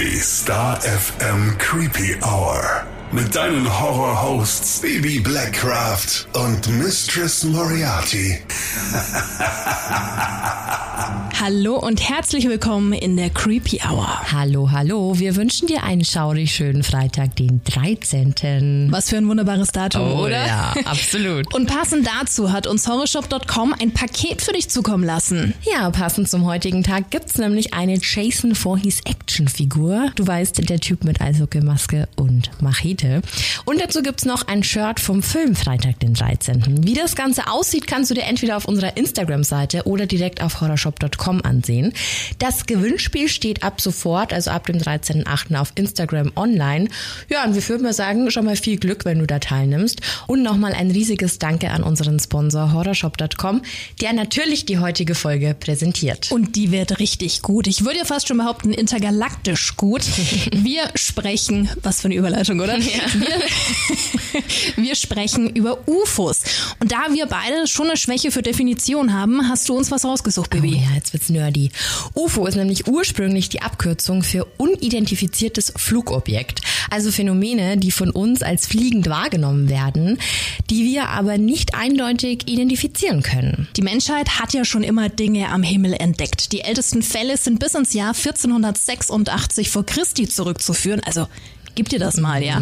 Die Star FM Creepy Hour. Mit deinen Horror-Hosts Baby Blackcraft und Mistress Moriarty. Hallo und herzlich willkommen in der Creepy Hour. Hallo, hallo. Wir wünschen dir einen schaurig schönen Freitag, den 13. Was für ein wunderbares Datum, Oh oder? ja, absolut. Und passend dazu hat uns Horrorshop.com ein Paket für dich zukommen lassen. Ja, passend zum heutigen Tag gibt's nämlich eine Jason Voorhees Actionfigur. Du weißt, der Typ mit Eishockeymaske und Machete. Und dazu gibt's noch ein Shirt vom Film Freitag, den 13. Wie das Ganze aussieht, kannst du dir entweder auf unserer Instagram-Seite oder direkt auf horrorshop.com ansehen. Das Gewinnspiel steht ab sofort, also ab dem 13.8. auf Instagram online. Ja, und wir würden mal sagen, schon mal viel Glück, wenn du da teilnimmst. Und nochmal ein riesiges Danke an unseren Sponsor horrorshop.com, der natürlich die heutige Folge präsentiert. Und die wird richtig gut. Ich würde ja fast schon behaupten, intergalaktisch gut. Wir sprechen, was für eine Überleitung, oder? Wir, wir sprechen über UFOs. Und da wir beide schon eine Schwäche für Definition haben, hast du uns was rausgesucht, Oh Baby. ja, jetzt wird's nerdy. UFO ist nämlich ursprünglich die Abkürzung für unidentifiziertes Flugobjekt. Also Phänomene, die von uns als fliegend wahrgenommen werden, die wir aber nicht eindeutig identifizieren können. Die Menschheit hat ja schon immer Dinge am Himmel entdeckt. Die ältesten Fälle sind bis ins Jahr 1486 vor Christi zurückzuführen. Also Gib dir das mal, ja.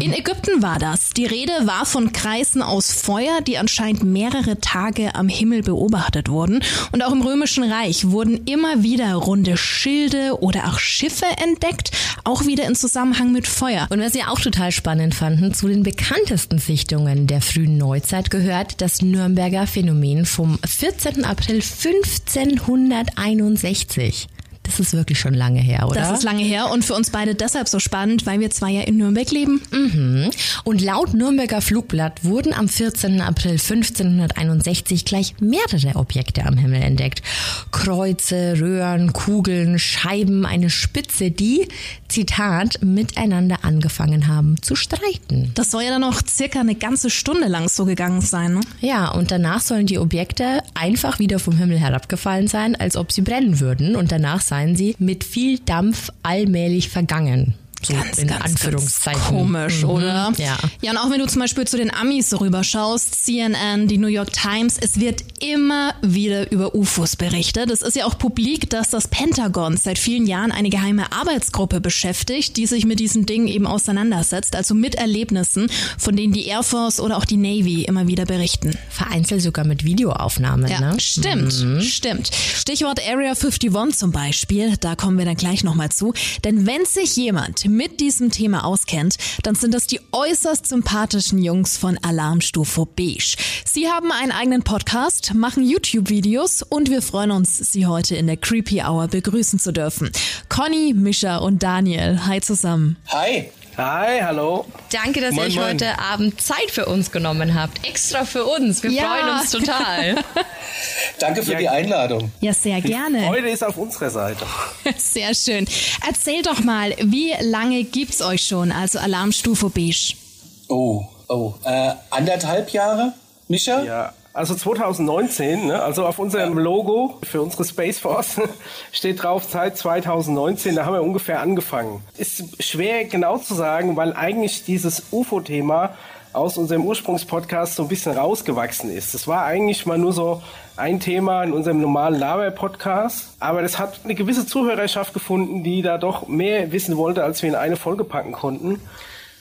In Ägypten war das. Die Rede war von Kreisen aus Feuer, die anscheinend mehrere Tage am Himmel beobachtet wurden. Und auch im Römischen Reich wurden immer wieder runde Schilde oder auch Schiffe entdeckt, auch wieder in Zusammenhang mit Feuer. Und was wir auch total spannend fanden, zu den bekanntesten Sichtungen der frühen Neuzeit gehört das Nürnberger Phänomen vom 14. April 1561. Das ist wirklich schon lange her, oder? Das ist lange her und für uns beide deshalb so spannend, weil wir zwar ja in Nürnberg leben. Und laut Nürnberger Flugblatt wurden am 14. April 1561 gleich mehrere Objekte am Himmel entdeckt. Kreuze, Röhren, Kugeln, Scheiben, eine Spitze, die, Zitat, miteinander angefangen haben zu streiten. Das soll ja dann noch circa eine ganze Stunde lang so gegangen sein. Ne? Ja, und danach sollen die Objekte einfach wieder vom Himmel herabgefallen sein, als ob sie brennen würden. Und danach seien sie mit viel Dampf allmählich vergangen. So in Anführungszeichen. Ganz komisch, Mhm, oder? Ja. Ja, und auch wenn du zum Beispiel zu den Amis so rüberschaust, CNN, die New York Times, es wird immer wieder über UFOs berichtet. Es ist ja auch publik, dass das Pentagon seit vielen Jahren eine geheime Arbeitsgruppe beschäftigt, die sich mit diesen Dingen eben auseinandersetzt, also mit Erlebnissen, von denen die Air Force oder auch die Navy immer wieder berichten. Vereinzelt sogar mit Videoaufnahmen, Ja, ne? stimmt, stimmt. Stichwort Area 51 zum Beispiel, da kommen wir dann gleich nochmal zu. Denn wenn sich jemand mit diesem Thema auskennt, dann sind das die äußerst sympathischen Jungs von Alarmstufe Beige. Sie haben einen eigenen Podcast, machen YouTube-Videos und wir freuen uns, Sie heute in der Creepy Hour begrüßen zu dürfen. Conny, Mischa und Daniel, hi zusammen. Hi. Hi, hallo. Danke, dass Moin, ihr euch moin. heute Abend Zeit für uns genommen habt. Extra für uns. Wir Ja. freuen uns total. Danke für Ja. die Einladung. Ja, sehr gerne. Freude ist auf unserer Seite. Sehr schön. Erzähl doch mal, wie lange gibt's euch schon, also Alarmstufe Beige? Oh, oh. Äh, anderthalb Jahre, Mischa? Ja, also 2019, ne, also auf unserem Logo für unsere Space Force steht drauf seit 2019, da haben wir ungefähr angefangen. Ist schwer genau zu sagen, weil eigentlich dieses UFO-Thema aus unserem Ursprungspodcast so ein bisschen rausgewachsen ist. Das war eigentlich mal nur so ein Thema in unserem normalen Laber-Podcast, aber das hat eine gewisse Zuhörerschaft gefunden, die da doch mehr wissen wollte, als wir in eine Folge packen konnten.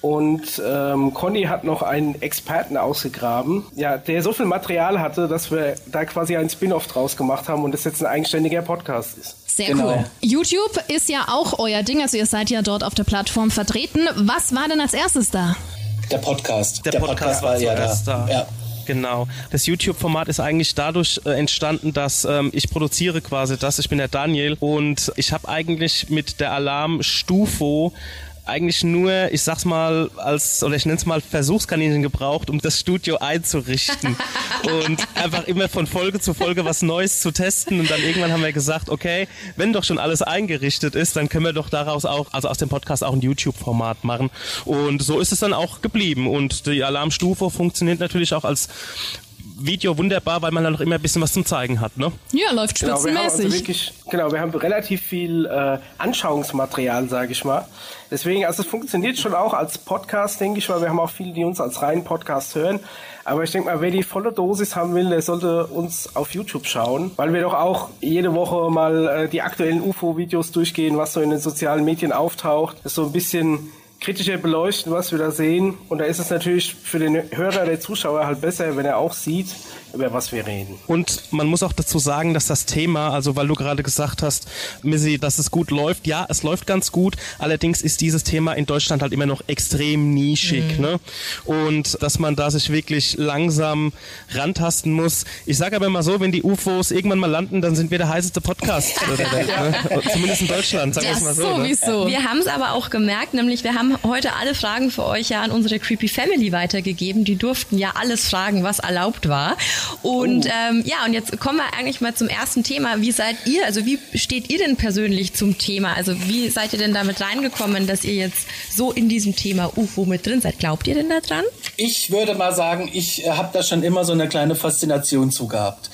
Und ähm, Conny hat noch einen Experten ausgegraben, ja, der so viel Material hatte, dass wir da quasi einen Spin-off draus gemacht haben und das jetzt ein eigenständiger Podcast ist. Sehr Genau. cool. YouTube ist ja auch euer Ding, also ihr seid ja dort auf der Plattform vertreten. Was war denn als erstes da? Der Podcast. Der, Podcast, war ja da. da. Ja. Genau. Das YouTube-Format ist eigentlich dadurch äh, entstanden, dass ähm, ich produziere quasi das. Ich bin der Daniel und ich habe eigentlich mit der Alarm Stufo eigentlich nur, ich sag's mal, als, oder ich nenn's mal Versuchskaninchen gebraucht, um das Studio einzurichten. und einfach immer von Folge zu Folge was Neues zu testen. Und dann irgendwann haben wir gesagt, okay, wenn doch schon alles eingerichtet ist, dann können wir doch daraus auch, also aus dem Podcast auch ein YouTube-Format machen. Und so ist es dann auch geblieben. Und die Alarmstufe funktioniert natürlich auch als Video wunderbar, weil man dann noch immer ein bisschen was zum Zeigen hat, ne? Ja, läuft Genau, wir haben also spitzenmäßig. wirklich, genau, wir haben relativ viel äh, Anschauungsmaterial, sage ich mal. Deswegen, also es funktioniert schon auch als Podcast, denke ich, weil wir haben auch viele, die uns als reinen Podcast hören. Aber ich denke mal, wer die volle Dosis haben will, der sollte uns auf YouTube schauen, weil wir doch auch jede Woche mal äh, die aktuellen UFO-Videos durchgehen, was so in den sozialen Medien auftaucht. Das so ein bisschen kritischer beleuchten, was wir da sehen. Und da ist es natürlich für den Hörer, der Zuschauer halt besser, wenn er auch sieht, über was wir reden. Und man muss auch dazu sagen, dass das Thema, also weil du gerade gesagt hast, Missy, dass es gut läuft, ja, es läuft ganz gut. Allerdings ist dieses Thema in Deutschland halt immer noch extrem nischig, ne? Und dass man da sich wirklich langsam rantasten muss. Ich sage aber mal so, wenn die UFOs irgendwann mal landen, dann sind wir der heißeste Podcast der Welt, ne? Zumindest in Deutschland, sagen wir mal so. Ne? sowieso. Wir haben es aber auch gemerkt, nämlich wir haben heute alle Fragen für euch ja an unsere Creepy Family weitergegeben. Die durften ja alles fragen, was erlaubt war. Und ähm, ja, und jetzt kommen wir eigentlich mal zum ersten Thema. Wie seid ihr, also wie steht ihr denn persönlich zum Thema? Also wie seid ihr denn damit reingekommen, dass ihr jetzt so in diesem Thema UFO mit drin seid? Glaubt ihr denn da dran? Ich würde mal sagen, ich äh, habe da schon immer so eine kleine Faszination zu gehabt.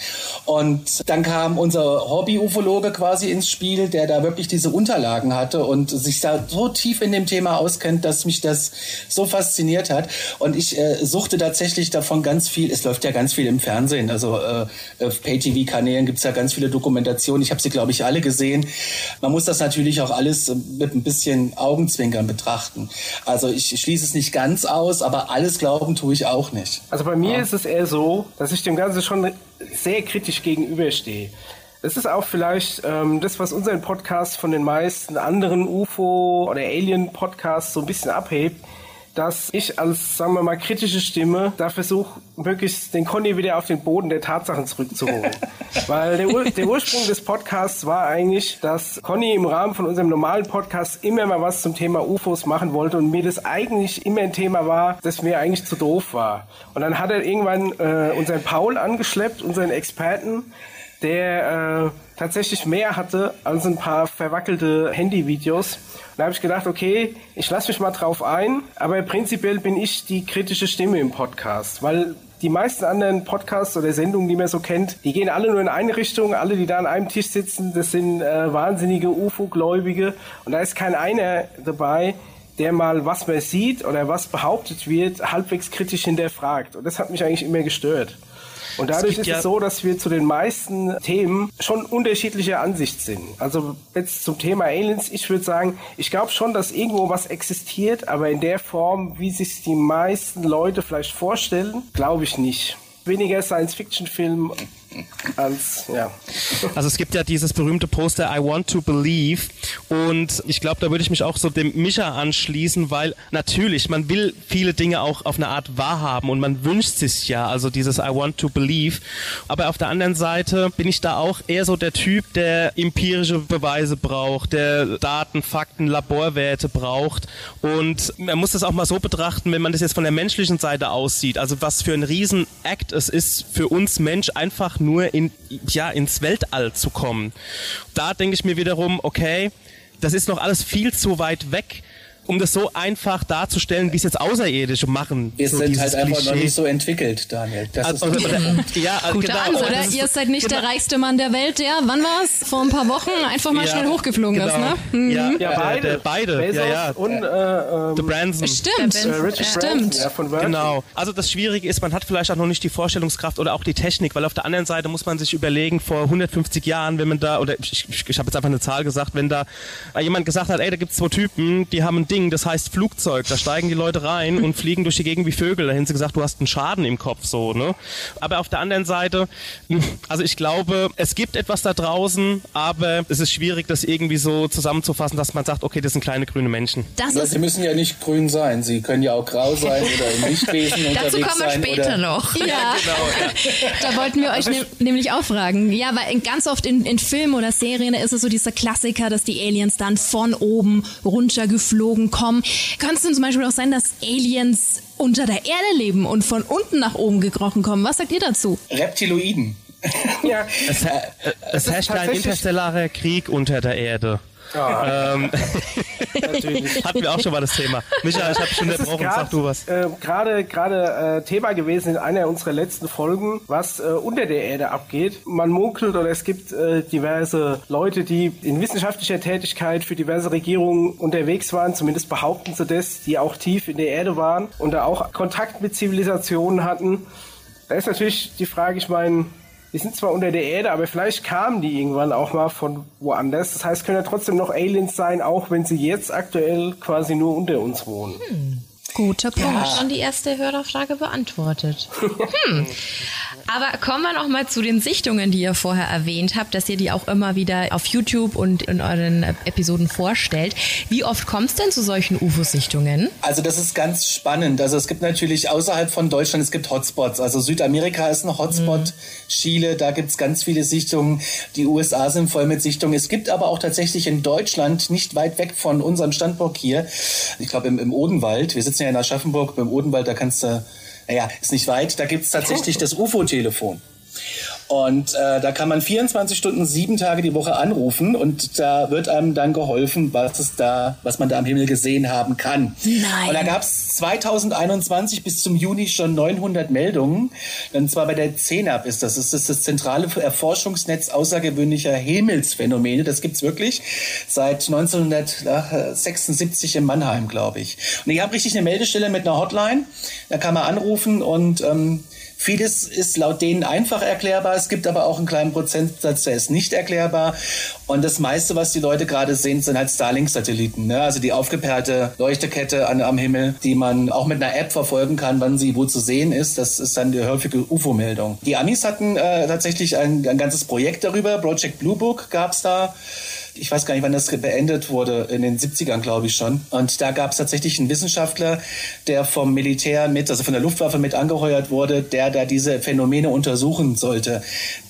Und dann kam unser Hobby-Ufologe quasi ins Spiel, der da wirklich diese Unterlagen hatte und sich da so tief in dem Thema auskennt, dass mich das so fasziniert hat. Und ich äh, suchte tatsächlich davon ganz viel. Es läuft ja ganz viel im Fernsehen. Also äh, auf Pay-TV-Kanälen gibt's ja ganz viele Dokumentationen. Ich habe sie, glaube ich, alle gesehen. Man muss das natürlich auch alles mit ein bisschen Augenzwinkern betrachten. Also ich schließe es nicht ganz aus, aber alles glauben tue ich auch nicht. Also bei mir ist es eher so, dass ich dem Ganzen schon sehr kritisch gegenüberstehe. Das ist auch vielleicht ähm, das, was unseren Podcast von den meisten anderen UFO- oder Alien-Podcasts so ein bisschen abhebt, dass ich als, sagen wir mal, kritische Stimme da versuche, möglichst den Conny wieder auf den Boden der Tatsachen zurückzuholen. Weil der, Ur der Ursprung des Podcasts war eigentlich, dass Conny im Rahmen von unserem normalen Podcast immer mal was zum Thema UFOs machen wollte und mir das eigentlich immer ein Thema war, das mir eigentlich zu doof war. Und dann hat er irgendwann äh, unseren Paul angeschleppt, unseren Experten, der äh, tatsächlich mehr hatte als ein paar verwackelte Handyvideos. Da habe ich gedacht, okay, ich lasse mich mal drauf ein, aber prinzipiell bin ich die kritische Stimme im Podcast, weil die meisten anderen Podcasts oder Sendungen, die man so kennt, die gehen alle nur in eine Richtung. Alle, die da an einem Tisch sitzen, das sind äh, wahnsinnige UFO-Gläubige. Und da ist kein einer dabei, der mal, was man sieht oder was behauptet wird, halbwegs kritisch hinterfragt. Und das hat mich eigentlich immer gestört. Und dadurch ist ja- es so, dass wir zu den meisten Themen schon unterschiedlicher Ansicht sind. Also jetzt zum Thema Aliens, ich würde sagen, ich glaube schon, dass irgendwo was existiert, aber in der Form, wie sich die meisten Leute vielleicht vorstellen, glaube ich nicht. Weniger Science-Fiction-Film als, ja. Also es gibt ja dieses berühmte Poster I Want to Believe und ich glaube, da würde ich mich auch so dem Mischa anschließen, weil natürlich, man will viele Dinge auch auf eine Art wahrhaben und man wünscht sich ja, also dieses I Want to Believe. Aber auf der anderen Seite bin ich da auch eher so der Typ, der empirische Beweise braucht, der Daten, Fakten, Laborwerte braucht und man muss das auch mal so betrachten, wenn man das jetzt von der menschlichen Seite aussieht, also was für ein Riesen-Act es ist für uns Mensch einfach nur in, ja, ins Weltall zu kommen. Da denke ich mir wiederum, okay, das ist noch alles viel zu weit weg, um das so einfach darzustellen, wie es jetzt Außerirdische machen. Wir so sind dieses halt einfach noch Klischee. nicht so entwickelt, Daniel. Das ist Also, oder, ja, Gute genau. Antwort, aber Oder das ist- ihr seid nicht genau. der reichste Mann der Welt, der, wann war's? Vor ein paar Wochen einfach mal Ja, schnell hochgeflogen ist, genau. ne? Mhm. Ja, Ja, beide. Der, beide, Bezos ja, ja. und äh, ähm, The Branson. Stimmt. äh, Richard Stimmt. Branson, ja. Genau. Also das Schwierige ist, man hat vielleicht auch noch nicht die Vorstellungskraft oder auch die Technik, weil auf der anderen Seite muss man sich überlegen, vor 150 Jahren, wenn man da, oder ich, ich, ich habe jetzt einfach eine Zahl gesagt, wenn da jemand gesagt hat, ey, da gibt's zwei Typen, die haben ein Ding, das heißt Flugzeug, da steigen die Leute rein und fliegen durch die Gegend wie Vögel, da haben sie gesagt, du hast einen Schaden im Kopf, so, ne? Aber auf der anderen Seite, also ich glaube, es gibt etwas da draußen, aber es ist schwierig, das irgendwie so zusammenzufassen, dass man sagt, okay, das sind kleine grüne Menschen. Das ist Sie müssen ja nicht grün sein. Sie können ja auch grau sein oder im Lichtwesen Dazu kommen wir später oder noch. Ja, da wollten wir euch ne nämlich auch fragen. Ja, weil ganz oft in, in Filmen oder Serien ist es so dieser Klassiker, dass die Aliens dann von oben runtergeflogen kommen. Könnte es denn zum Beispiel auch sein, dass Aliens unter der Erde leben und von unten nach oben gekrochen kommen? Was sagt ihr dazu? Reptiloiden. ja. Es, äh, es herrscht ein interstellarer Krieg unter der Erde. Ja. Ähm, Hatten wir auch schon mal das Thema. Michael, ich habe schon unterbrochen, sag du was. Äh, gerade gerade äh, Thema gewesen in einer unserer letzten Folgen, was äh, unter der Erde abgeht. Man munkelt oder es gibt äh, diverse Leute, die in wissenschaftlicher Tätigkeit für diverse Regierungen unterwegs waren, zumindest behaupten sie das, die auch tief in der Erde waren und da auch Kontakt mit Zivilisationen hatten. Da ist natürlich die Frage, ich meine, die sind zwar unter der Erde, aber vielleicht kamen die irgendwann auch mal von woanders. Das heißt, können ja trotzdem noch Aliens sein, auch wenn sie jetzt aktuell quasi nur unter uns wohnen. Hm. Guter Punkt. Ja. Schon die erste Hörerfrage beantwortet. Hm. Aber kommen wir noch mal zu den Sichtungen, die ihr vorher erwähnt habt, dass ihr die auch immer wieder auf YouTube und in euren Episoden vorstellt. Wie oft kommt es denn zu solchen UFO-Sichtungen? Also das ist ganz spannend. Also es gibt natürlich außerhalb von Deutschland, es gibt Hotspots. Also Südamerika ist ein Hotspot, mhm. Chile, da gibt es ganz viele Sichtungen. Die USA sind voll mit Sichtungen. Es gibt aber auch tatsächlich in Deutschland, nicht weit weg von unserem Standort hier, ich glaube im, im Odenwald, wir sitzen ja in Aschaffenburg, beim Odenwald, da kannst du naja, ist nicht weit, da gibt's tatsächlich das UFO-Telefon. Und äh, da kann man 24 Stunden, sieben Tage die Woche anrufen und da wird einem dann geholfen, was es da, was man da am Himmel gesehen haben kann. Nein. Und da gab es 2021 bis zum Juni schon 900 Meldungen. Und zwar bei der CENAP ist das. Das ist das zentrale Erforschungsnetz außergewöhnlicher Himmelsphänomene. Das gibt's wirklich seit 1976 in Mannheim, glaube ich. Und ich habe richtig eine Meldestelle mit einer Hotline. Da kann man anrufen und ähm, Vieles ist laut denen einfach erklärbar. Es gibt aber auch einen kleinen Prozentsatz, der ist nicht erklärbar. Und das meiste, was die Leute gerade sehen, sind halt Starlink-Satelliten. Ne? Also die aufgeperrte Leuchtekette an, am Himmel, die man auch mit einer App verfolgen kann, wann sie wo zu sehen ist. Das ist dann die häufige UFO-Meldung. Die Amis hatten äh, tatsächlich ein, ein ganzes Projekt darüber. Project Blue Book gab's da ich weiß gar nicht, wann das beendet wurde, in den 70ern, glaube ich schon. Und da gab es tatsächlich einen Wissenschaftler, der vom Militär mit, also von der Luftwaffe mit angeheuert wurde, der da diese Phänomene untersuchen sollte.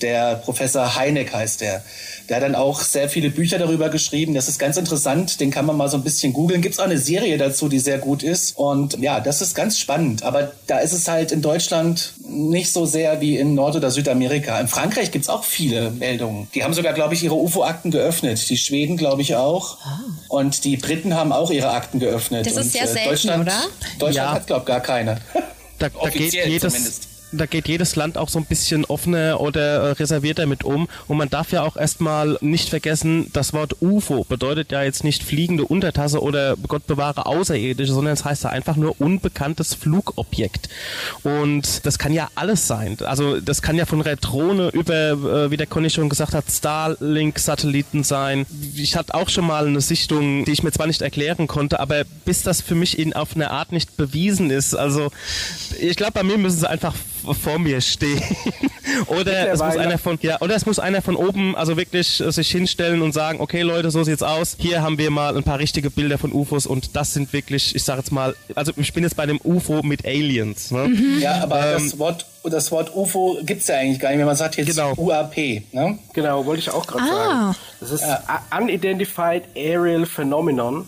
Der Professor Heineck heißt der. Der hat dann auch sehr viele Bücher darüber geschrieben. Das ist ganz interessant. Den kann man mal so ein bisschen googeln. Gibt es auch eine Serie dazu, die sehr gut ist. Und ja, das ist ganz spannend. Aber da ist es halt in Deutschland nicht so sehr wie in Nord- oder Südamerika. In Frankreich gibt es auch viele Meldungen. Die haben sogar, glaube ich, ihre UFO-Akten geöffnet. Die Schweden, glaube ich, auch. Ah. Und die Briten haben auch ihre Akten geöffnet. Das ist Und, sehr äh, selten, Deutschland, oder? Deutschland ja. hat, glaube ich, gar keine. Da, da geht jedes, zumindest da geht jedes Land auch so ein bisschen offener oder äh, reservierter mit um. Und man darf ja auch erstmal nicht vergessen, das Wort UFO bedeutet ja jetzt nicht fliegende Untertasse oder Gott bewahre Außerirdische, sondern es heißt ja einfach nur unbekanntes Flugobjekt. Und das kann ja alles sein. Also das kann ja von Retrone über, äh, wie der Conny schon gesagt hat, Starlink-Satelliten sein. Ich hatte auch schon mal eine Sichtung, die ich mir zwar nicht erklären konnte, aber bis das für mich in, auf eine Art nicht bewiesen ist. Also ich glaube, bei mir müssen sie einfach vor mir stehen. oder es muss einer von, ja, oder es muss einer von oben also wirklich äh, sich hinstellen und sagen, okay Leute, so sieht's aus. Hier haben wir mal ein paar richtige Bilder von UFOs und das sind wirklich, ich sage jetzt mal, also ich bin jetzt bei dem UFO mit Aliens. Ne? Mhm. Ja, aber ähm, das Wort das Wort UFO gibt's ja eigentlich gar nicht mehr. Man sagt jetzt genau. UAP. Ne? Genau, wollte ich auch gerade ah. sagen. Das ist ja. Unidentified Aerial Phenomenon.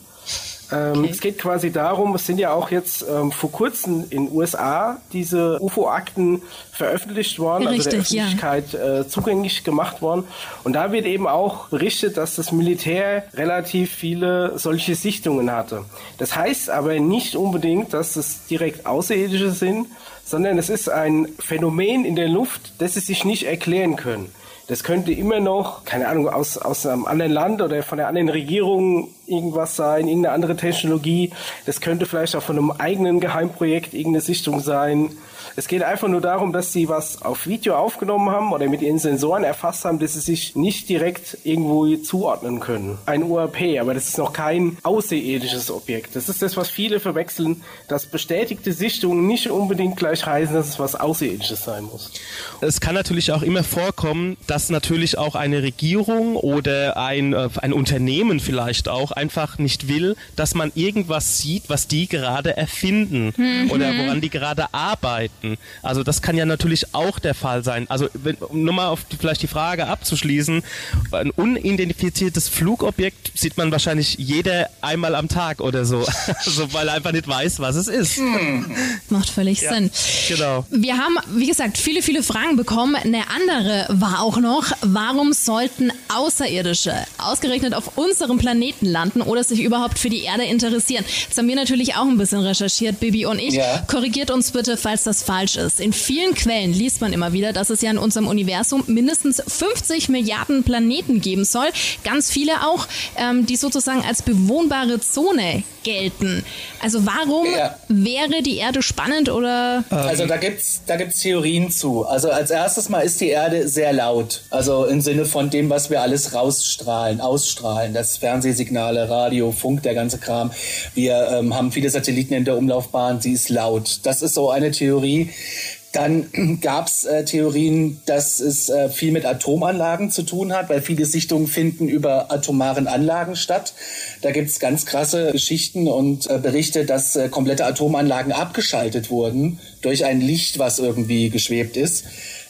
Ähm, okay. Es geht quasi darum, es sind ja auch jetzt ähm, vor kurzem in USA diese UFO-Akten veröffentlicht worden, Richtig, also der Öffentlichkeit ja. äh, zugänglich gemacht worden. Und da wird eben auch berichtet, dass das Militär relativ viele solche Sichtungen hatte. Das heißt aber nicht unbedingt, dass es direkt Außerirdische sind, sondern es ist ein Phänomen in der Luft, das sie sich nicht erklären können. Das könnte immer noch, keine Ahnung, aus, aus einem anderen Land oder von der anderen Regierung irgendwas sein, irgendeine andere Technologie. Das könnte vielleicht auch von einem eigenen Geheimprojekt irgendeine Sichtung sein. Es geht einfach nur darum, dass sie was auf Video aufgenommen haben oder mit ihren Sensoren erfasst haben, dass sie sich nicht direkt irgendwo zuordnen können. Ein UAP, aber das ist noch kein außerirdisches Objekt. Das ist das, was viele verwechseln, dass bestätigte Sichtungen nicht unbedingt gleich heißen, dass es was Außerirdisches sein muss. Es kann natürlich auch immer vorkommen, dass natürlich auch eine Regierung oder ein, äh, ein Unternehmen vielleicht auch einfach nicht will, dass man irgendwas sieht, was die gerade erfinden mhm. oder woran die gerade arbeiten Planeten. Also das kann ja natürlich auch der Fall sein. Also wenn, um nur mal auf die, vielleicht die Frage abzuschließen, ein unidentifiziertes Flugobjekt sieht man wahrscheinlich jeder einmal am Tag oder so, also weil er einfach nicht weiß, was es ist. Hm. Macht völlig ja, Sinn. Genau. Wir haben, wie gesagt, viele, viele Fragen bekommen. Eine andere war auch noch, warum sollten Außerirdische ausgerechnet auf unserem Planeten landen oder sich überhaupt für die Erde interessieren? Das haben wir natürlich auch ein bisschen recherchiert, Bibi und ich. Ja. Korrigiert uns bitte, falls das falsch ist. In vielen Quellen liest man immer wieder, dass es ja in unserem Universum mindestens 50 Milliarden Planeten geben soll. Ganz viele auch, ähm, die sozusagen als bewohnbare Zone gelten. Also warum ja. wäre die Erde spannend oder? Also da gibt's da gibt's Theorien zu. Also als erstes mal ist die Erde sehr laut. Also im Sinne von dem, was wir alles rausstrahlen, ausstrahlen. Das Fernsehsignale, Radio, Funk, der ganze Kram. Wir ähm, haben viele Satelliten in der Umlaufbahn. Sie ist laut. Das ist so eine Theorie. Dann gab es äh, Theorien, dass es äh, viel mit Atomanlagen zu tun hat, weil viele Sichtungen finden über atomaren Anlagen statt. Da gibt es ganz krasse Geschichten und äh, Berichte, dass äh, komplette Atomanlagen abgeschaltet wurden durch ein Licht, was irgendwie geschwebt ist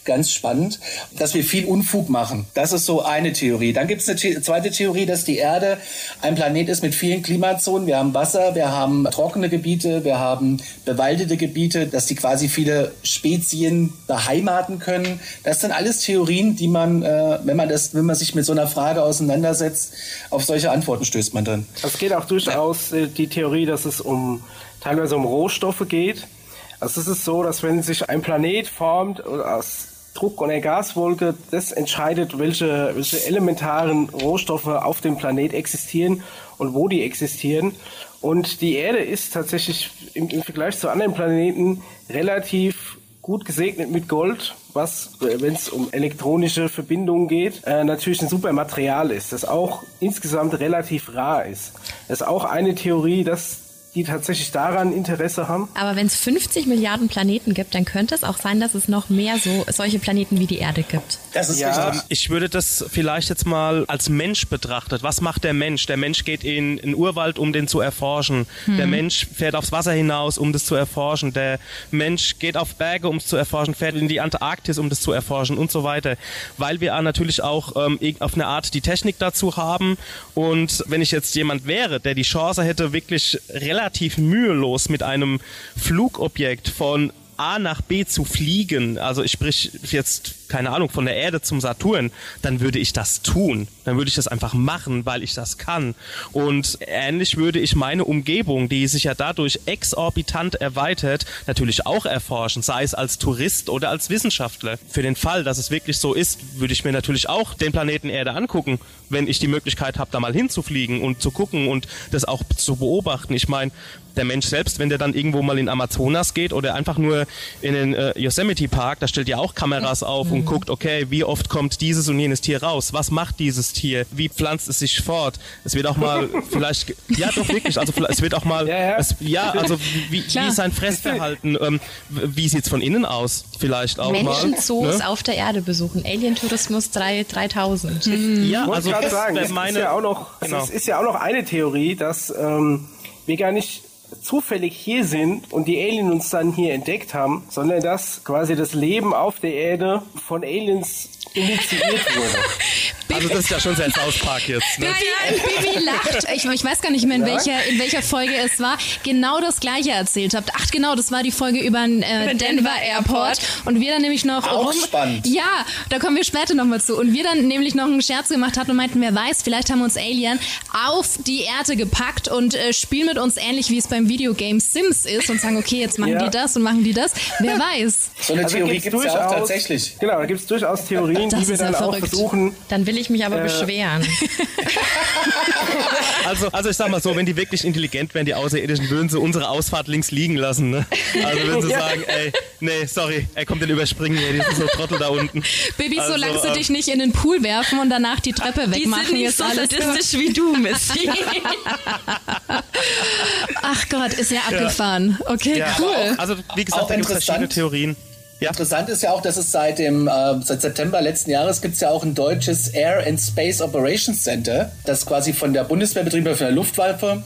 ganz spannend, dass wir viel Unfug machen. Das ist so eine Theorie. Dann gibt es eine The zweite Theorie, dass die Erde ein Planet ist mit vielen Klimazonen. Wir haben Wasser, wir haben trockene Gebiete, wir haben bewaldete Gebiete, dass die quasi viele Spezien beheimaten können. Das sind alles Theorien, die man, äh, wenn man das, wenn man sich mit so einer Frage auseinandersetzt, auf solche Antworten stößt man dann. Es geht auch durchaus äh, die Theorie, dass es um teilweise um Rohstoffe geht. Also es ist so, dass wenn sich ein Planet formt aus Druck- und Gaswolke, das entscheidet, welche, welche elementaren Rohstoffe auf dem Planet existieren und wo die existieren. Und die Erde ist tatsächlich im, im Vergleich zu anderen Planeten relativ gut gesegnet mit Gold, was, wenn es um elektronische Verbindungen geht, äh, natürlich ein super Material ist, das auch insgesamt relativ rar ist. Das ist auch eine Theorie, dass die tatsächlich daran Interesse haben. Aber wenn es 50 Milliarden Planeten gibt, dann könnte es auch sein, dass es noch mehr so solche Planeten wie die Erde gibt. Das ist ja. Richtig. Ich würde das vielleicht jetzt mal als Mensch betrachtet. Was macht der Mensch? Der Mensch geht in den Urwald, um den zu erforschen. Hm. Der Mensch fährt aufs Wasser hinaus, um das zu erforschen. Der Mensch geht auf Berge, um es zu erforschen, fährt in die Antarktis, um das zu erforschen und so weiter. Weil wir natürlich auch ähm, auf eine Art die Technik dazu haben. Und wenn ich jetzt jemand wäre, der die Chance hätte, wirklich relativ relativ mühelos mit einem Flugobjekt von A nach B zu fliegen, also ich sprich jetzt, keine Ahnung, von der Erde zum Saturn, dann würde ich das tun. Dann würde ich das einfach machen, weil ich das kann. Und ähnlich würde ich meine Umgebung, die sich ja dadurch exorbitant erweitert, natürlich auch erforschen, sei es als Tourist oder als Wissenschaftler. Für den Fall, dass es wirklich so ist, würde ich mir natürlich auch den Planeten Erde angucken, wenn ich die Möglichkeit habe, da mal hinzufliegen und zu gucken und das auch zu beobachten. Ich meine, der Mensch selbst, wenn der dann irgendwo mal in Amazonas geht oder einfach nur in den äh, Yosemite Park, da stellt ja auch Kameras auf und mhm. guckt, okay, wie oft kommt dieses und jenes Tier raus? Was macht dieses Tier? Wie pflanzt es sich fort? Es wird auch mal vielleicht, ja doch wirklich, also es wird auch mal, ja, ja. Es, ja also wie, wie ist sein Fressverhalten? Ähm, wie sieht es von innen aus? Vielleicht auch Menschenzoos mal. Ne? auf der Erde besuchen. Alien-Tourismus 3000. Mhm. Ja, also das sagen, meine, ist ja auch noch, genau. es ist ja auch noch eine Theorie, dass ähm, wir gar nicht zufällig hier sind und die Aliens uns dann hier entdeckt haben, sondern dass quasi das Leben auf der Erde von Aliens initiiert wurde. Also das ist ja schon sehr South Park jetzt. Ne? Bibi, Bibi lacht. Ich, ich, weiß gar nicht mehr, in, ja? welcher, in welcher Folge es war. Genau das gleiche erzählt habt. Ach genau, das war die Folge über den äh, Denver, Denver Airport. Und wir dann nämlich noch... Auch rum, spannend. Ja, da kommen wir später nochmal zu. Und wir dann nämlich noch einen Scherz gemacht hatten und meinten, wer weiß, vielleicht haben uns Alien auf die Erde gepackt und äh, spielen mit uns ähnlich, wie es beim Videogame Sims ist und sagen, okay, jetzt machen ja. die das und machen die das. Wer weiß. So eine also Theorie gibt es ja auch tatsächlich. Genau, da gibt es durchaus Theorien, das die wir dann ja auch versuchen... Dann will ich mich aber äh, beschweren. also, also ich sag mal so, wenn die wirklich intelligent wären, die Außerirdischen, würden sie unsere Ausfahrt links liegen lassen. Ne? Also würden sie sagen, ey, nee, sorry, er kommt den überspringen, ey, die sind so Trottel da unten. Baby, also, solange sie äh, dich nicht in den Pool werfen und danach die Treppe wegmachen, die sind nicht so sadistisch wie du, Missy. Ach Gott, ist ja abgefahren. Okay, ja, cool. Auch, also wie gesagt, da gibt es verschiedene Theorien. Ja. Interessant ist ja auch, dass es seit dem äh, seit September letzten Jahres gibt es ja auch ein deutsches Air and Space Operations Center, das quasi von der Bundeswehr betrieben wird, von der Luftwaffe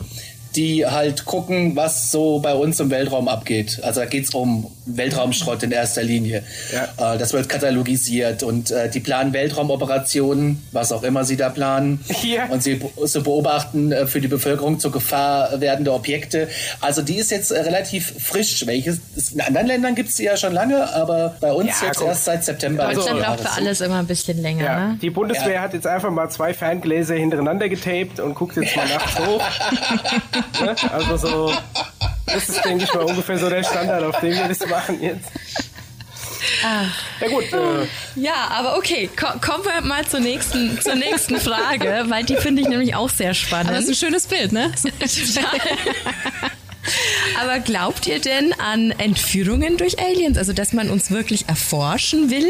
die halt gucken, was so bei uns im Weltraum abgeht. Also da geht's um Weltraumschrott in erster Linie. Ja. Äh, das wird katalogisiert und äh, die planen Weltraumoperationen, was auch immer sie da planen. Ja. Und sie, sie beobachten äh, für die Bevölkerung zur Gefahr werdende Objekte. Also die ist jetzt äh, relativ frisch. Welches, in anderen Ländern gibt's sie ja schon lange, aber bei uns ja, jetzt guck. erst seit September. Deutschland braucht für alles immer ein bisschen länger. Ja. Ne? Die Bundeswehr hat jetzt einfach mal zwei Ferngläser hintereinander getaped und guckt jetzt mal nachts hoch. Ne? Also so, das ist, denke ich mal, ungefähr so der Standard, auf dem wir das machen jetzt. Ah. Ja gut. Äh. Ja, aber okay, Ko kommen wir mal zur nächsten, zur nächsten Frage, weil die finde ich nämlich auch sehr spannend. Aber das ist ein schönes Bild, ne? aber glaubt ihr denn an Entführungen durch Aliens? Also, dass man uns wirklich erforschen will?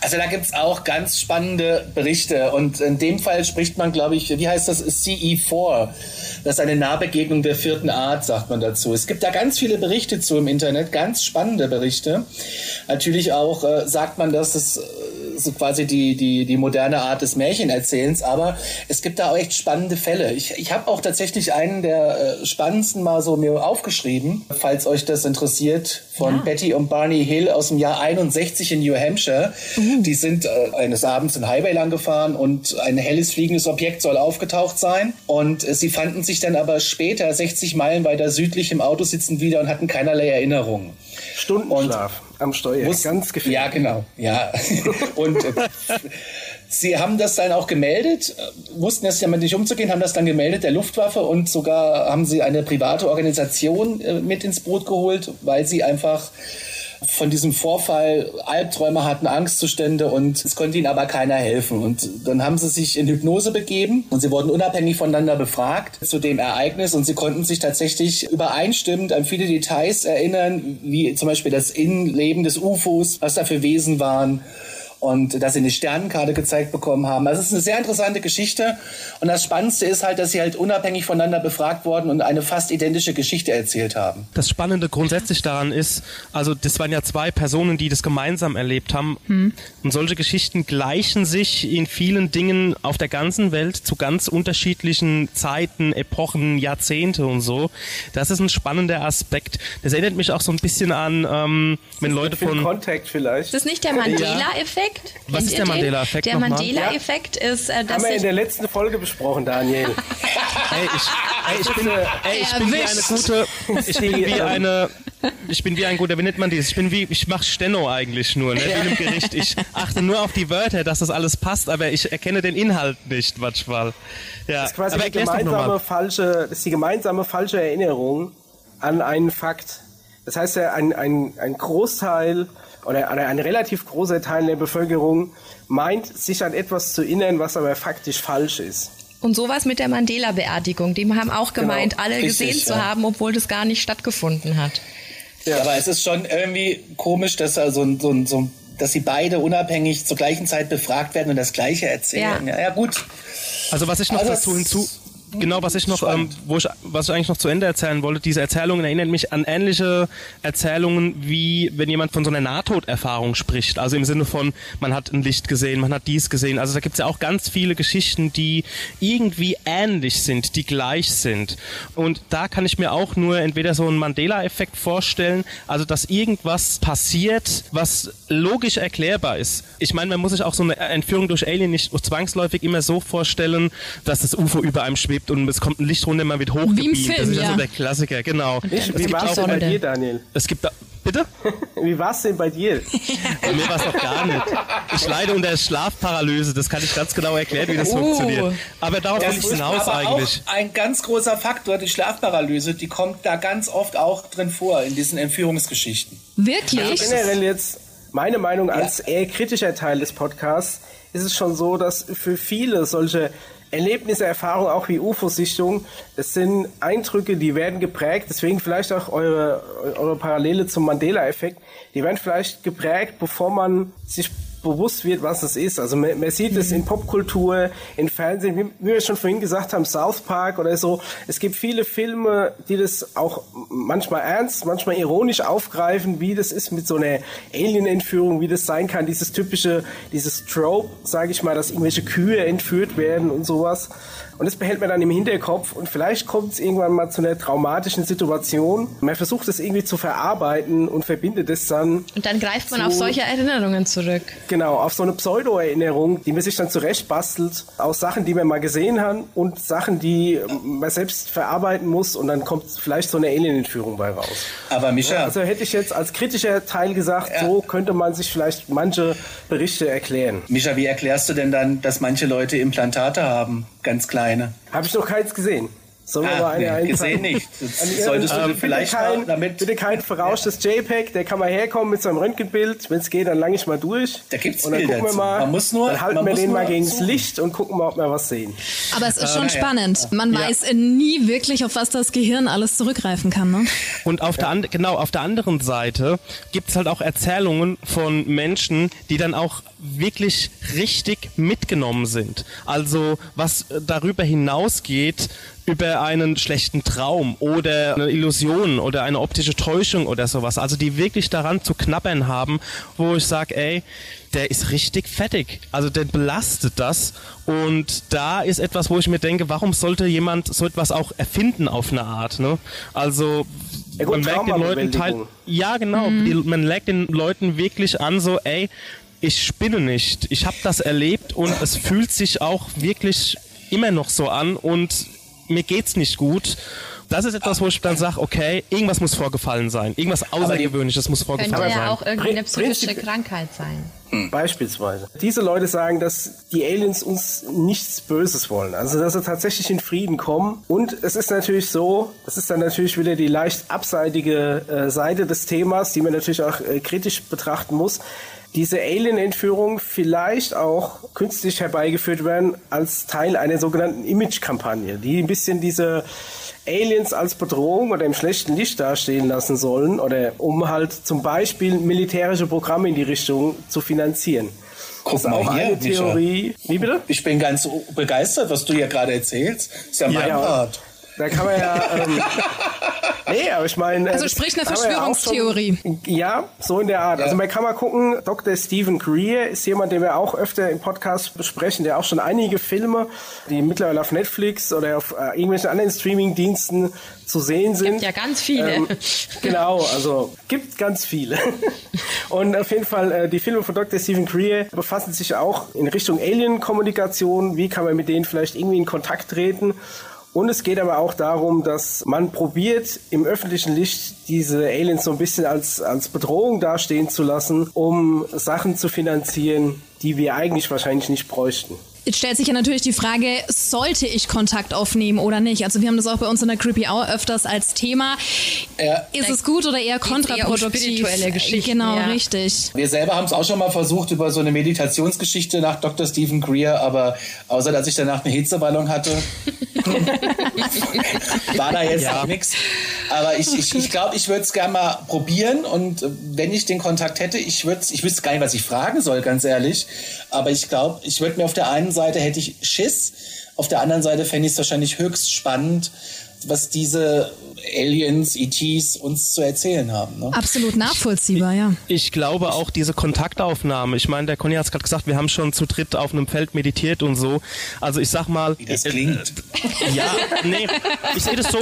Also da gibt es auch ganz spannende Berichte und in dem Fall spricht man, glaube ich, wie heißt das, CE4. Das ist eine Nahbegegnung der vierten Art, sagt man dazu. Es gibt da ganz viele Berichte zu im Internet, ganz spannende Berichte. Natürlich auch äh, sagt man, dass es äh, so quasi die, die, die moderne Art des Märchenerzählens, aber es gibt da auch echt spannende Fälle. Ich, ich habe auch tatsächlich einen der äh, spannendsten mal so mir aufgeschrieben, falls euch das interessiert, von ja. Betty und Barney Hill aus dem Jahr 61 in New Hampshire. Uh. Die sind äh, eines Abends in Highway lang gefahren und ein helles fliegendes Objekt soll aufgetaucht sein. Und äh, sie fanden sich dann aber später 60 Meilen weiter südlich im Auto sitzen wieder und hatten keinerlei Erinnerungen. Stundenschlaf und am Steuer, muss, ganz gefährlich. Ja, genau. Ja. und äh, Sie haben das dann auch gemeldet, wussten es damit nicht umzugehen, haben das dann gemeldet der Luftwaffe und sogar haben sie eine private Organisation äh, mit ins Boot geholt, weil sie einfach von diesem Vorfall Albträume hatten, Angstzustände und es konnte ihnen aber keiner helfen. Und dann haben sie sich in Hypnose begeben und sie wurden unabhängig voneinander befragt zu dem Ereignis und sie konnten sich tatsächlich übereinstimmend an viele Details erinnern, wie zum Beispiel das Innenleben des UFOs, was da für Wesen waren und dass sie eine Sternenkarte gezeigt bekommen haben. Also es ist eine sehr interessante Geschichte und das Spannendste ist halt, dass sie halt unabhängig voneinander befragt worden und eine fast identische Geschichte erzählt haben. Das Spannende grundsätzlich daran ist, also das waren ja zwei Personen, die das gemeinsam erlebt haben hm. und solche Geschichten gleichen sich in vielen Dingen auf der ganzen Welt zu ganz unterschiedlichen Zeiten, Epochen, Jahrzehnte und so. Das ist ein spannender Aspekt. Das erinnert mich auch so ein bisschen an, ähm, wenn Leute von... Contact vielleicht. Das ist nicht der Mandela-Effekt? Mandela-Effekt. Was ist der Mandela-Effekt? Der Mandela-Effekt ja. ist, äh, dass Haben wir in der letzten Folge besprochen, Daniel. ey, ich, ey, ich bin, ey, ich bin wie eine gute, ich bin wie eine, ich bin wie ein guter, wie nennt man dieses? Ich bin wie, ich mache Steno eigentlich nur, ne? wie im Gericht. Ich achte nur auf die Wörter, dass das alles passt, aber ich erkenne den Inhalt nicht manchmal. Ja. Das ist quasi aber die gemeinsame falsche, das ist die gemeinsame falsche Erinnerung an einen Fakt. Das heißt ja, ein, ein, ein Großteil oder, oder ein relativ großer Teil der Bevölkerung meint, sich an etwas zu erinnern, was aber faktisch falsch ist. Und sowas mit der Mandela-Beerdigung, die haben auch genau, gemeint, genau, alle richtig, gesehen ja. zu haben, obwohl das gar nicht stattgefunden hat. Ja, aber es ist schon irgendwie komisch, dass da so, so, so dass sie beide unabhängig zur gleichen Zeit befragt werden und das Gleiche erzählen. Ja, ja, ja gut. Also was ich noch also dazu hinzu genau, was ich noch, ähm, wo ich, was ich eigentlich noch zu Ende erzählen wollte, diese Erzählungen erinnern mich an ähnliche Erzählungen, wie wenn jemand von so einer Nahtoderfahrung spricht. Also im Sinne von, man hat ein Licht gesehen, man hat dies gesehen. Also da gibt's ja auch ganz viele Geschichten, die irgendwie ähnlich sind, die gleich sind. Und da kann ich mir auch nur entweder so einen Mandela-Effekt vorstellen, also dass irgendwas passiert, was logisch erklärbar ist. Ich meine, man muss sich auch so eine Entführung durch Alien nicht zwangsläufig immer so vorstellen, dass das UFO über einem schwebt schwebt und es kommt ein Licht runter, man wird hochgebeamt. Film, das ist ja so der Klassiker, genau. Ich, wie war es denn bei dir, Daniel? Es gibt da, Bitte? Wie war es denn bei dir? Bei mir war es doch gar nicht. Ich leide unter Schlafparalyse, das kann ich ganz genau erklären, wie das oh. funktioniert. Aber darauf will ich hinaus aber eigentlich. Auch ein ganz großer Faktor, die Schlafparalyse, die kommt da ganz oft auch drin vor, in diesen Entführungsgeschichten. Wirklich? Also generell jetzt, meine Meinung als ja. eher kritischer Teil des Podcasts, ist es schon so, dass für viele solche Erlebnisse, Erfahrungen, auch wie UFO-Sichtung, das sind Eindrücke, die werden geprägt, deswegen vielleicht auch eure, eure Parallele zum Mandela-Effekt, die werden vielleicht geprägt, bevor man sich bewusst wird, was es ist. Also man, man sieht es in Popkultur, in Fernsehen, wie, wie wir schon vorhin gesagt haben, South Park oder so. Es gibt viele Filme, die das auch manchmal ernst, manchmal ironisch aufgreifen, wie das ist mit so einer Alien-Entführung, wie das sein kann, dieses typische, dieses Trope, sage ich mal, dass irgendwelche Kühe entführt werden und sowas. Und das behält man dann im Hinterkopf und vielleicht kommt es irgendwann mal zu einer traumatischen Situation. Man versucht es irgendwie zu verarbeiten und verbindet es dann. Und dann greift man auf solche Erinnerungen zurück. Genau, auf so eine Pseudo-Erinnerung, die man sich dann zurechtbastelt aus Sachen, die man mal gesehen hat und Sachen, die man selbst verarbeiten muss und dann kommt vielleicht so eine Alien-Entführung bei raus. Aber Micha. Also hätte ich jetzt als kritischer Teil gesagt, ja. so könnte man sich vielleicht manche Berichte erklären. Micha, wie erklärst du denn dann, dass manche Leute Implantate haben? Ganz kleine. Habe ich noch keins gesehen. Sollen wir ah, mal eine nee, gesehen nicht. Das solltest du vielleicht kein, mal damit. Bitte kein verrauschtes JPEG, der kann mal herkommen mit seinem Röntgenbild. Wenn es geht, dann lange ich mal durch. Da gibt's und dann Bilder gucken wir mal, man muss nur, dann halten wir den mal gegen das Licht und gucken mal, ob wir was sehen. Aber es ist schon äh, spannend. Man ja. weiß nie wirklich, auf was das Gehirn alles zurückgreifen kann. Ne? Und auf ja. der genau auf der anderen Seite gibt es halt auch Erzählungen von Menschen, die dann auch wirklich richtig mitgenommen sind. Also was darüber hinausgeht, über einen schlechten Traum oder eine Illusion oder eine optische Täuschung oder sowas. Also die wirklich daran zu knabbern haben, wo ich sage, ey, der ist richtig fettig. Also der belastet das. Und da ist etwas, wo ich mir denke, warum sollte jemand so etwas auch erfinden auf eine Art? Ne? Also ja, gut, man merkt den Leuten teil ja genau, mhm. die, man legt den Leuten wirklich an, so ey, ich spinne nicht. Ich habe das erlebt und es fühlt sich auch wirklich immer noch so an und mir geht's nicht gut. Das ist etwas, wo ich dann sage, okay, irgendwas muss vorgefallen sein. Irgendwas Außergewöhnliches muss vorgefallen sein. Könnte ja auch irgendwie eine psychische Krankheit sein. Hm. Beispielsweise. Diese Leute sagen, dass die Aliens uns nichts Böses wollen. Also, dass sie tatsächlich in Frieden kommen. Und es ist natürlich so, das ist dann natürlich wieder die leicht abseitige äh, Seite des Themas, die man natürlich auch äh, kritisch betrachten muss diese Alien-Entführung vielleicht auch künstlich herbeigeführt werden als Teil einer sogenannten Image-Kampagne, die ein bisschen diese Aliens als Bedrohung oder im schlechten Licht dastehen lassen sollen oder um halt zum Beispiel militärische Programme in die Richtung zu finanzieren. Guck das ist auch hier, eine Theorie. Micha. Wie bitte? Ich bin ganz begeistert, was du hier gerade erzählst. Das ist ja mein ja, Part. Da kann man ja. Ähm, nee, aber ich meine. Also sprich eine Verschwörungstheorie. Ja, schon, ja, so in der Art. Ja. Also man kann mal gucken, Dr. Stephen Greer ist jemand, den wir auch öfter im Podcast besprechen, der auch schon einige Filme, die mittlerweile auf Netflix oder auf äh, irgendwelchen anderen Streaming-Diensten zu sehen sind. Gibt ja ganz viele. Ähm, genau, also gibt ganz viele. Und auf jeden Fall, äh, die Filme von Dr. Stephen Greer befassen sich auch in Richtung Alien-Kommunikation. Wie kann man mit denen vielleicht irgendwie in Kontakt treten? Und es geht aber auch darum, dass man probiert, im öffentlichen Licht diese Aliens so ein bisschen als, als Bedrohung dastehen zu lassen, um Sachen zu finanzieren, die wir eigentlich wahrscheinlich nicht bräuchten. Jetzt stellt sich ja natürlich die Frage, sollte ich Kontakt aufnehmen oder nicht? Also wir haben das auch bei uns in der Creepy Hour öfters als Thema. Ja. Ist es gut oder eher kontraproduktiv? Eher um spirituelle Geschichten. Genau, ja. richtig. Wir selber haben es auch schon mal versucht über so eine Meditationsgeschichte nach Dr. Stephen Greer, aber außer dass ich danach eine Hitzeballung hatte, war da jetzt ja. auch nichts. Aber ich glaube, ich, ich, glaub, ich würde es gerne mal probieren und wenn ich den Kontakt hätte, ich würde ich wüsste gar nicht, was ich fragen soll, ganz ehrlich. Aber ich glaube, ich würde mir auf der einen Seite hätte ich Schiss, auf der anderen Seite fände ich es wahrscheinlich höchst spannend, was diese Aliens, ETs uns zu erzählen haben. Ne? Absolut nachvollziehbar, ja. Ich glaube auch diese Kontaktaufnahme. Ich meine, der Conny hat es gerade gesagt, wir haben schon zu dritt auf einem Feld meditiert und so. Also ich sag mal. Wie das klingt. Äh, ja, nee. Ich sehe das so.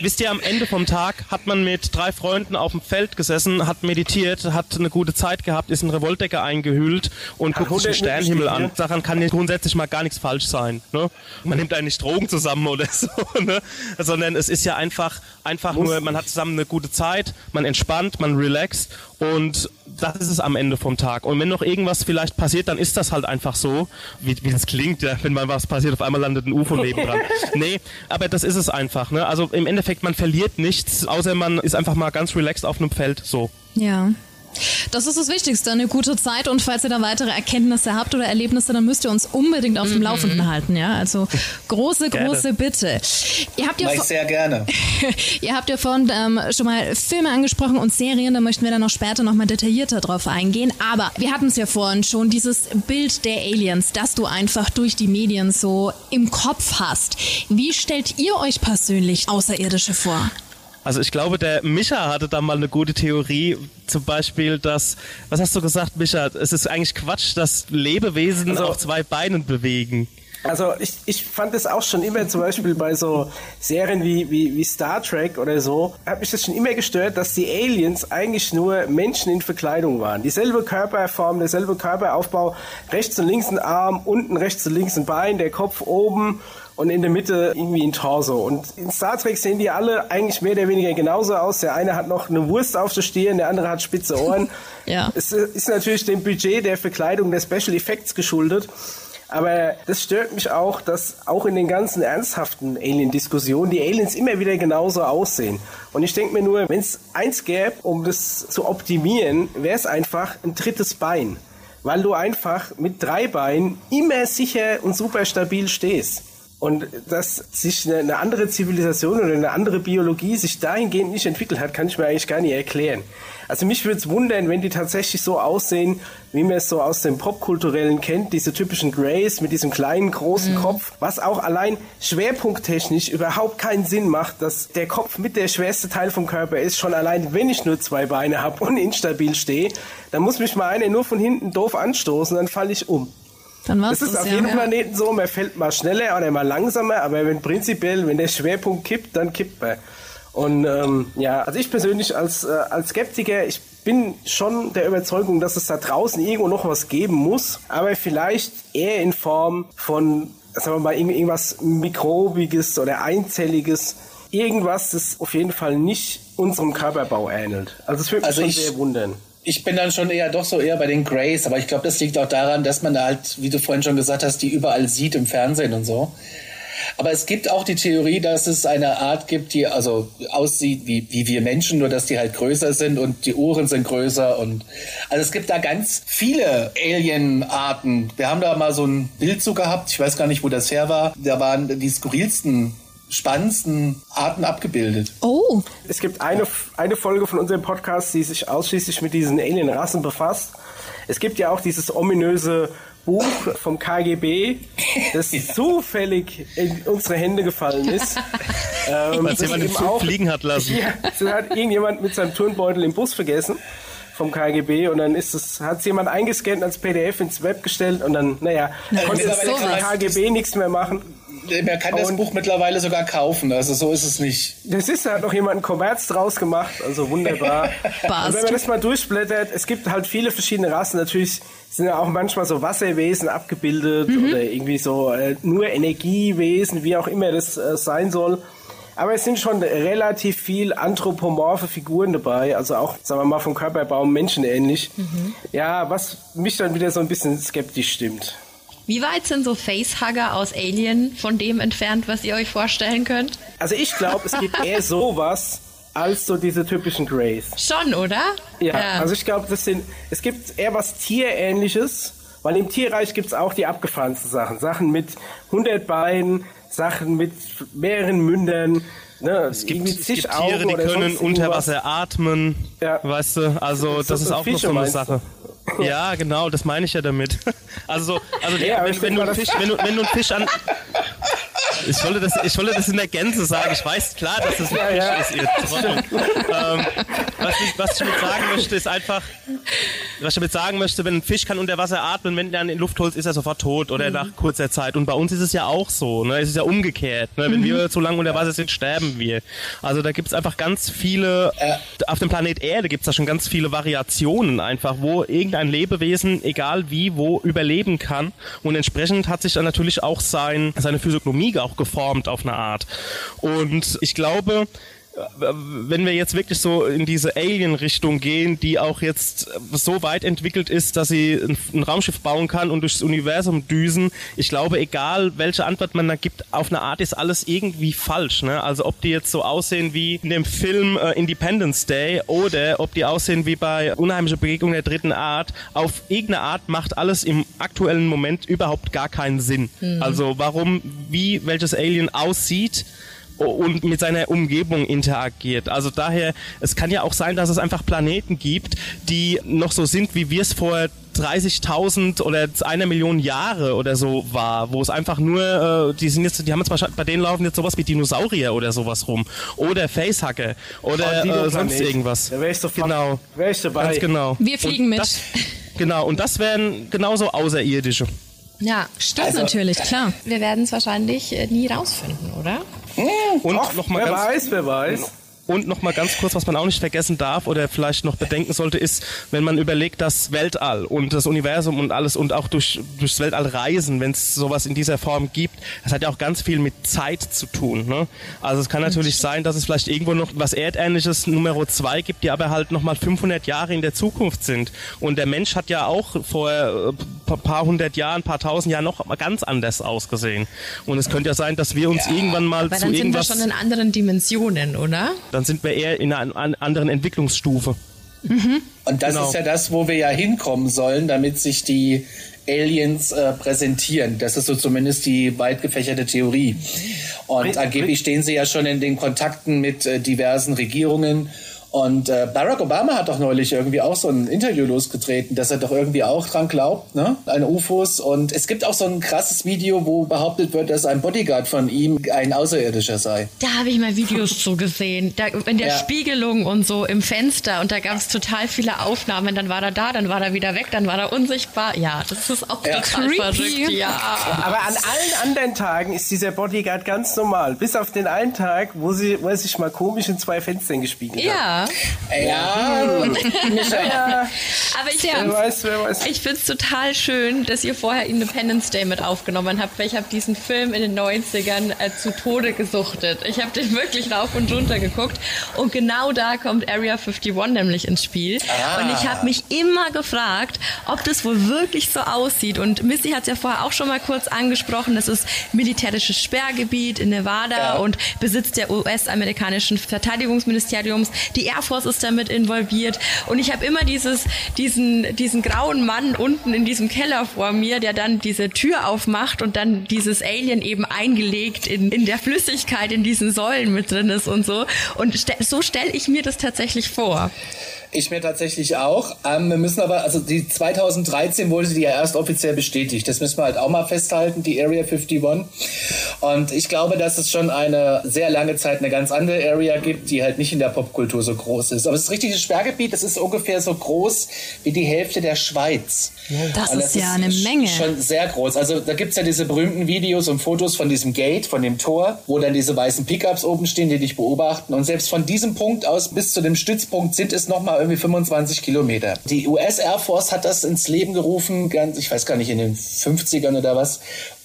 Wisst ihr, am Ende vom Tag hat man mit drei Freunden auf dem Feld gesessen, hat meditiert, hat eine gute Zeit gehabt, ist in Revoltdecke eingehüllt und guckt sich den Sternenhimmel an. Daran kann grundsätzlich mal gar nichts falsch sein. Ne? Man nimmt eigentlich Drogen zusammen oder so, ne? sondern es ist ja einfach, einfach nur, man hat zusammen eine gute Zeit, man entspannt, man relaxt und das ist es am Ende vom Tag. Und wenn noch irgendwas vielleicht passiert, dann ist das halt einfach so, wie, wie das klingt, ja, wenn mal was passiert, auf einmal landet ein UFO nebendran. nee, aber das ist es einfach. Ne? Also im Endeffekt, man verliert nichts, außer man ist einfach mal ganz relaxed auf einem Feld. So. Ja. Das ist das Wichtigste, eine gute Zeit und falls ihr da weitere Erkenntnisse habt oder Erlebnisse, dann müsst ihr uns unbedingt auf dem mhm. Laufenden halten, ja? Also große, große Bitte. Ihr habt ja sehr gerne. ihr habt ja vorhin ähm, schon mal Filme angesprochen und Serien, da möchten wir dann noch später noch mal detaillierter drauf eingehen, aber wir hatten es ja vorhin schon, dieses Bild der Aliens, das du einfach durch die Medien so im Kopf hast. Wie stellt ihr euch persönlich Außerirdische vor? Also ich glaube, der Micha hatte da mal eine gute Theorie, zum Beispiel, dass, was hast du gesagt, Micha? Es ist eigentlich Quatsch, dass Lebewesen also, auf zwei Beinen bewegen. Also ich, ich fand es auch schon immer zum Beispiel bei so Serien wie, wie, wie Star Trek oder so, hat mich das schon immer gestört, dass die Aliens eigentlich nur Menschen in Verkleidung waren. Dieselbe Körperform, derselbe Körperaufbau, rechts und links ein Arm, unten rechts und links ein Bein, der Kopf oben und in der Mitte irgendwie ein Torso. Und in Star Trek sehen die alle eigentlich mehr oder weniger genauso aus. Der eine hat noch eine Wurst auf der Stirn, der andere hat spitze Ohren. ja. Es ist natürlich dem Budget der Verkleidung der Special Effects geschuldet. Aber das stört mich auch, dass auch in den ganzen ernsthaften Alien-Diskussionen die Aliens immer wieder genauso aussehen. Und ich denke mir nur, wenn es eins gäbe, um das zu optimieren, wäre es einfach ein drittes Bein. Weil du einfach mit drei Beinen immer sicher und super stabil stehst. Und dass sich eine, andere Zivilisation oder eine andere Biologie sich dahingehend nicht entwickelt hat, kann ich mir eigentlich gar nicht erklären. Also mich würde es wundern, wenn die tatsächlich so aussehen, wie man es so aus dem Popkulturellen kennt, diese typischen Greys mit diesem kleinen, großen mhm. Kopf, was auch allein schwerpunkttechnisch überhaupt keinen Sinn macht, dass der Kopf mit der schwerste Teil vom Körper ist, schon allein, wenn ich nur zwei Beine habe und instabil stehe, dann muss mich mal einer nur von hinten doof anstoßen, dann falle ich um. Dann war's das ist das, auf jedem ja. Planeten so, man fällt mal schneller oder mal langsamer, aber wenn prinzipiell, wenn der Schwerpunkt kippt, dann kippt man. Und ähm, ja, also ich persönlich als, äh, als Skeptiker, ich bin schon der Überzeugung, dass es da draußen irgendwo noch was geben muss, aber vielleicht eher in Form von, sagen wir mal, irgendwas Mikrobiges oder Einzelliges, irgendwas, das auf jeden Fall nicht unserem Körperbau ähnelt. Also es würde mich also schon sehr wundern ich bin dann schon eher doch so eher bei den Grays, aber ich glaube, das liegt auch daran, dass man da halt, wie du vorhin schon gesagt hast, die überall sieht im Fernsehen und so. Aber es gibt auch die Theorie, dass es eine Art gibt, die also aussieht wie, wie wir Menschen, nur dass die halt größer sind und die Ohren sind größer und also es gibt da ganz viele Alien-Arten. Wir haben da mal so ein Bild zu gehabt, ich weiß gar nicht, wo das her war. Da waren die skurrilsten spannendsten Arten abgebildet. Oh. Es gibt eine, eine Folge von unserem Podcast, die sich ausschließlich mit diesen Alien-Rassen befasst. Es gibt ja auch dieses ominöse Buch vom KGB, das ja. zufällig in unsere Hände gefallen ist. ähm, Weil jemand den Flug fliegen hat lassen. Ja, das hat irgendjemand mit seinem Turnbeutel im Bus vergessen vom KGB und dann ist es, hat es jemand eingescannt als PDF ins Web gestellt und dann, naja, Na, konnte das KGB nichts mehr machen man kann das Buch mittlerweile sogar kaufen, also so ist es nicht. Das ist, da hat noch jemand einen Kommerz draus gemacht, also wunderbar. und wenn man das mal durchblättert, es gibt halt viele verschiedene Rassen, natürlich sind ja auch manchmal so Wasserwesen abgebildet mhm. oder irgendwie so äh, nur Energiewesen, wie auch immer das äh, sein soll. Aber es sind schon relativ viel anthropomorphe Figuren dabei, also auch, sagen wir mal, vom Körperbau menschenähnlich. Mhm. Ja, was mich dann wieder so ein bisschen skeptisch stimmt. Wie weit sind so Facehugger aus Alien von dem entfernt, was ihr euch vorstellen könnt? Also ich glaube, es gibt eher sowas als so diese typischen Greys. Schon, oder? Ja, ja. also ich glaube, das sind, es gibt eher was Tierähnliches, weil im Tierreich gibt es auch die abgefahrensten Sachen. Sachen mit 100 Beinen, Sachen mit mehreren Mündern. Ne, es gibt, es gibt Tiere, die können unter Wasser atmen, ja. weißt du, also das, das ist auch noch so eine Sache. Ja, genau, das meine ich ja damit. Also, also ja, wenn, wenn, du Fisch, wenn, du, wenn du einen Fisch an. Ich wollte, das, ich wollte das in der Gänze sagen. Ich weiß klar, dass das ein ja, Fisch ja. ist, ihr ähm, was, ich, was ich damit sagen möchte, ist einfach, was ich damit sagen möchte, wenn ein Fisch kann unter Wasser atmen, wenn er in Luft holt, ist er sofort tot oder mhm. nach kurzer Zeit. Und bei uns ist es ja auch so. Ne? Es ist ja umgekehrt. Ne? Wenn mhm. wir zu lange unter Wasser sind, sterben wir. Also da gibt es einfach ganz viele, äh. auf dem Planet Erde gibt es da schon ganz viele Variationen einfach, wo irgendein Lebewesen, egal wie, wo, überleben kann. Und entsprechend hat sich dann natürlich auch sein, seine Physiognomie auch geformt auf eine Art. Und ich glaube, wenn wir jetzt wirklich so in diese Alien-Richtung gehen, die auch jetzt so weit entwickelt ist, dass sie ein, ein, Raumschiff bauen kann und durchs Universum düsen, ich glaube, egal welche Antwort man da gibt, auf eine Art ist alles irgendwie falsch. Ne? Also ob die jetzt so aussehen wie in dem Film äh, Independence Day oder ob die aussehen wie bei Unheimliche Begegnung der dritten Art, auf irgendeine Art macht alles im aktuellen Moment überhaupt gar keinen Sinn. Mhm. Also warum, wie welches Alien aussieht, und mit seiner Umgebung interagiert. Also daher, es kann ja auch sein, dass es einfach Planeten gibt, die noch so sind, wie wir es vor 30.000 oder einer Million Jahre oder so war, wo es einfach nur, äh, die sind jetzt, die haben jetzt wahrscheinlich, bei denen laufen jetzt sowas wie Dinosaurier oder sowas rum. Oder Facehacker oder oh, äh, sonst irgendwas. Da wärst du genau. Wärst dabei. Ganz genau. Wir fliegen und mit. Das, genau, und das wären genauso Außerirdische. Ja, stimmt also, natürlich, klar. Wir werden es wahrscheinlich äh, nie rausfinden, oder? Und Ach, noch mal wer ganz, weiß, wer weiß. Und noch mal ganz kurz, was man auch nicht vergessen darf oder vielleicht noch bedenken sollte, ist, wenn man überlegt, das Weltall und das Universum und alles und auch durch, durchs Weltall reisen, wenn es sowas in dieser Form gibt, das hat ja auch ganz viel mit Zeit zu tun. Ne? Also es kann natürlich sein, dass es vielleicht irgendwo noch was Erdähnliches Nummer zwei gibt, die aber halt noch mal 500 Jahre in der Zukunft sind. Und der Mensch hat ja auch vor ein paar hundert Jahren, ein paar tausend Jahren noch ganz anders ausgesehen. Und es könnte ja sein, dass wir uns ja, irgendwann mal aber zu dann irgendwas... sind wir schon in anderen Dimensionen, oder? dann sind wir eher in einer anderen Entwicklungsstufe. Mhm. Und das genau. ist ja das, wo wir ja hinkommen sollen, damit sich die Aliens äh, präsentieren. Das ist so zumindest die weit gefächerte Theorie. Und angeblich stehen sie ja schon in den Kontakten mit äh, diversen Regierungen und äh, Barack Obama hat doch neulich irgendwie auch so ein Interview losgetreten, dass er doch irgendwie auch dran glaubt, ne? An UFOs. Und es gibt auch so ein krasses Video, wo behauptet wird, dass ein Bodyguard von ihm ein Außerirdischer sei. Da habe ich mal Videos zu gesehen. Da, in der ja. Spiegelung und so im Fenster. Und da gab es total viele Aufnahmen. Dann war er da, dann war er wieder weg, dann war er unsichtbar. Ja, das ist auch ja. total Creepy. verrückt. Ja. Aber an allen anderen Tagen ist dieser Bodyguard ganz normal. Bis auf den einen Tag, wo, sie, wo er sich mal komisch in zwei Fenstern gespiegelt ja. hat. Ja. Ja. Aber ich, wer weiß, wer weiß. ich finde es total schön, dass ihr vorher Independence Day mit aufgenommen habt, weil ich habe diesen Film in den 90ern äh, zu Tode gesuchtet. Ich habe den wirklich rauf und runter geguckt und genau da kommt Area 51 nämlich ins Spiel. Ah. Und ich habe mich immer gefragt, ob das wohl wirklich so aussieht. Und Missy hat es ja vorher auch schon mal kurz angesprochen, das ist militärisches Sperrgebiet in Nevada ja. und Besitz der US-amerikanischen Verteidigungsministeriums. Die Air Force ist damit involviert. Und ich habe immer dieses, diesen, diesen grauen Mann unten in diesem Keller vor mir, der dann diese Tür aufmacht und dann dieses Alien eben eingelegt in, in der Flüssigkeit in diesen Säulen mit drin ist und so. Und st so stelle ich mir das tatsächlich vor. Ich mir tatsächlich auch. Ähm, wir müssen aber, also die 2013 wurde die ja erst offiziell bestätigt. Das müssen wir halt auch mal festhalten, die Area 51. Und ich glaube, dass es schon eine sehr lange Zeit eine ganz andere Area gibt, die halt nicht in der Popkultur so groß ist. Aber das richtige Sperrgebiet, das ist ungefähr so groß wie die Hälfte der Schweiz. Das, das ist ja eine Menge. Schon sehr groß. Also da gibt's ja diese berühmten Videos und Fotos von diesem Gate, von dem Tor, wo dann diese weißen Pickups oben stehen, die dich beobachten. Und selbst von diesem Punkt aus bis zu dem Stützpunkt sind es nochmal irgendwie 25 Kilometer. Die US Air Force hat das ins Leben gerufen, ganz, ich weiß gar nicht, in den 50ern oder was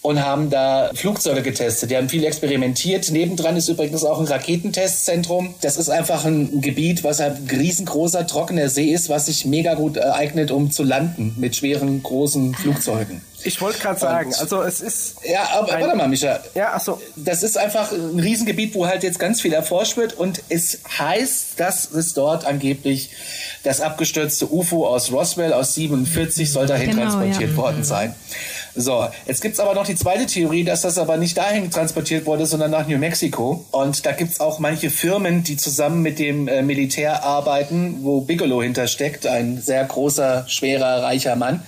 und haben da Flugzeuge getestet. Die haben viel experimentiert. Nebendran ist übrigens auch ein Raketentestzentrum. Das ist einfach ein Gebiet, was ein riesengroßer, trockener See ist, was sich mega gut eignet, um zu landen mit schweren, großen Flugzeugen. Ich wollte gerade sagen, also es ist. Ja, aber ein, warte mal, Micha. Ja, ach so. Das ist einfach ein Riesengebiet, wo halt jetzt ganz viel erforscht wird und es heißt, dass es dort angeblich das abgestürzte UFO aus Roswell aus 47 soll dahin genau, transportiert ja. worden sein. So, jetzt gibt's aber noch die zweite Theorie, dass das aber nicht dahin transportiert wurde, sondern nach New Mexico. Und da gibt's auch manche Firmen, die zusammen mit dem äh, Militär arbeiten, wo Bigelow hintersteckt, ein sehr großer, schwerer, reicher Mann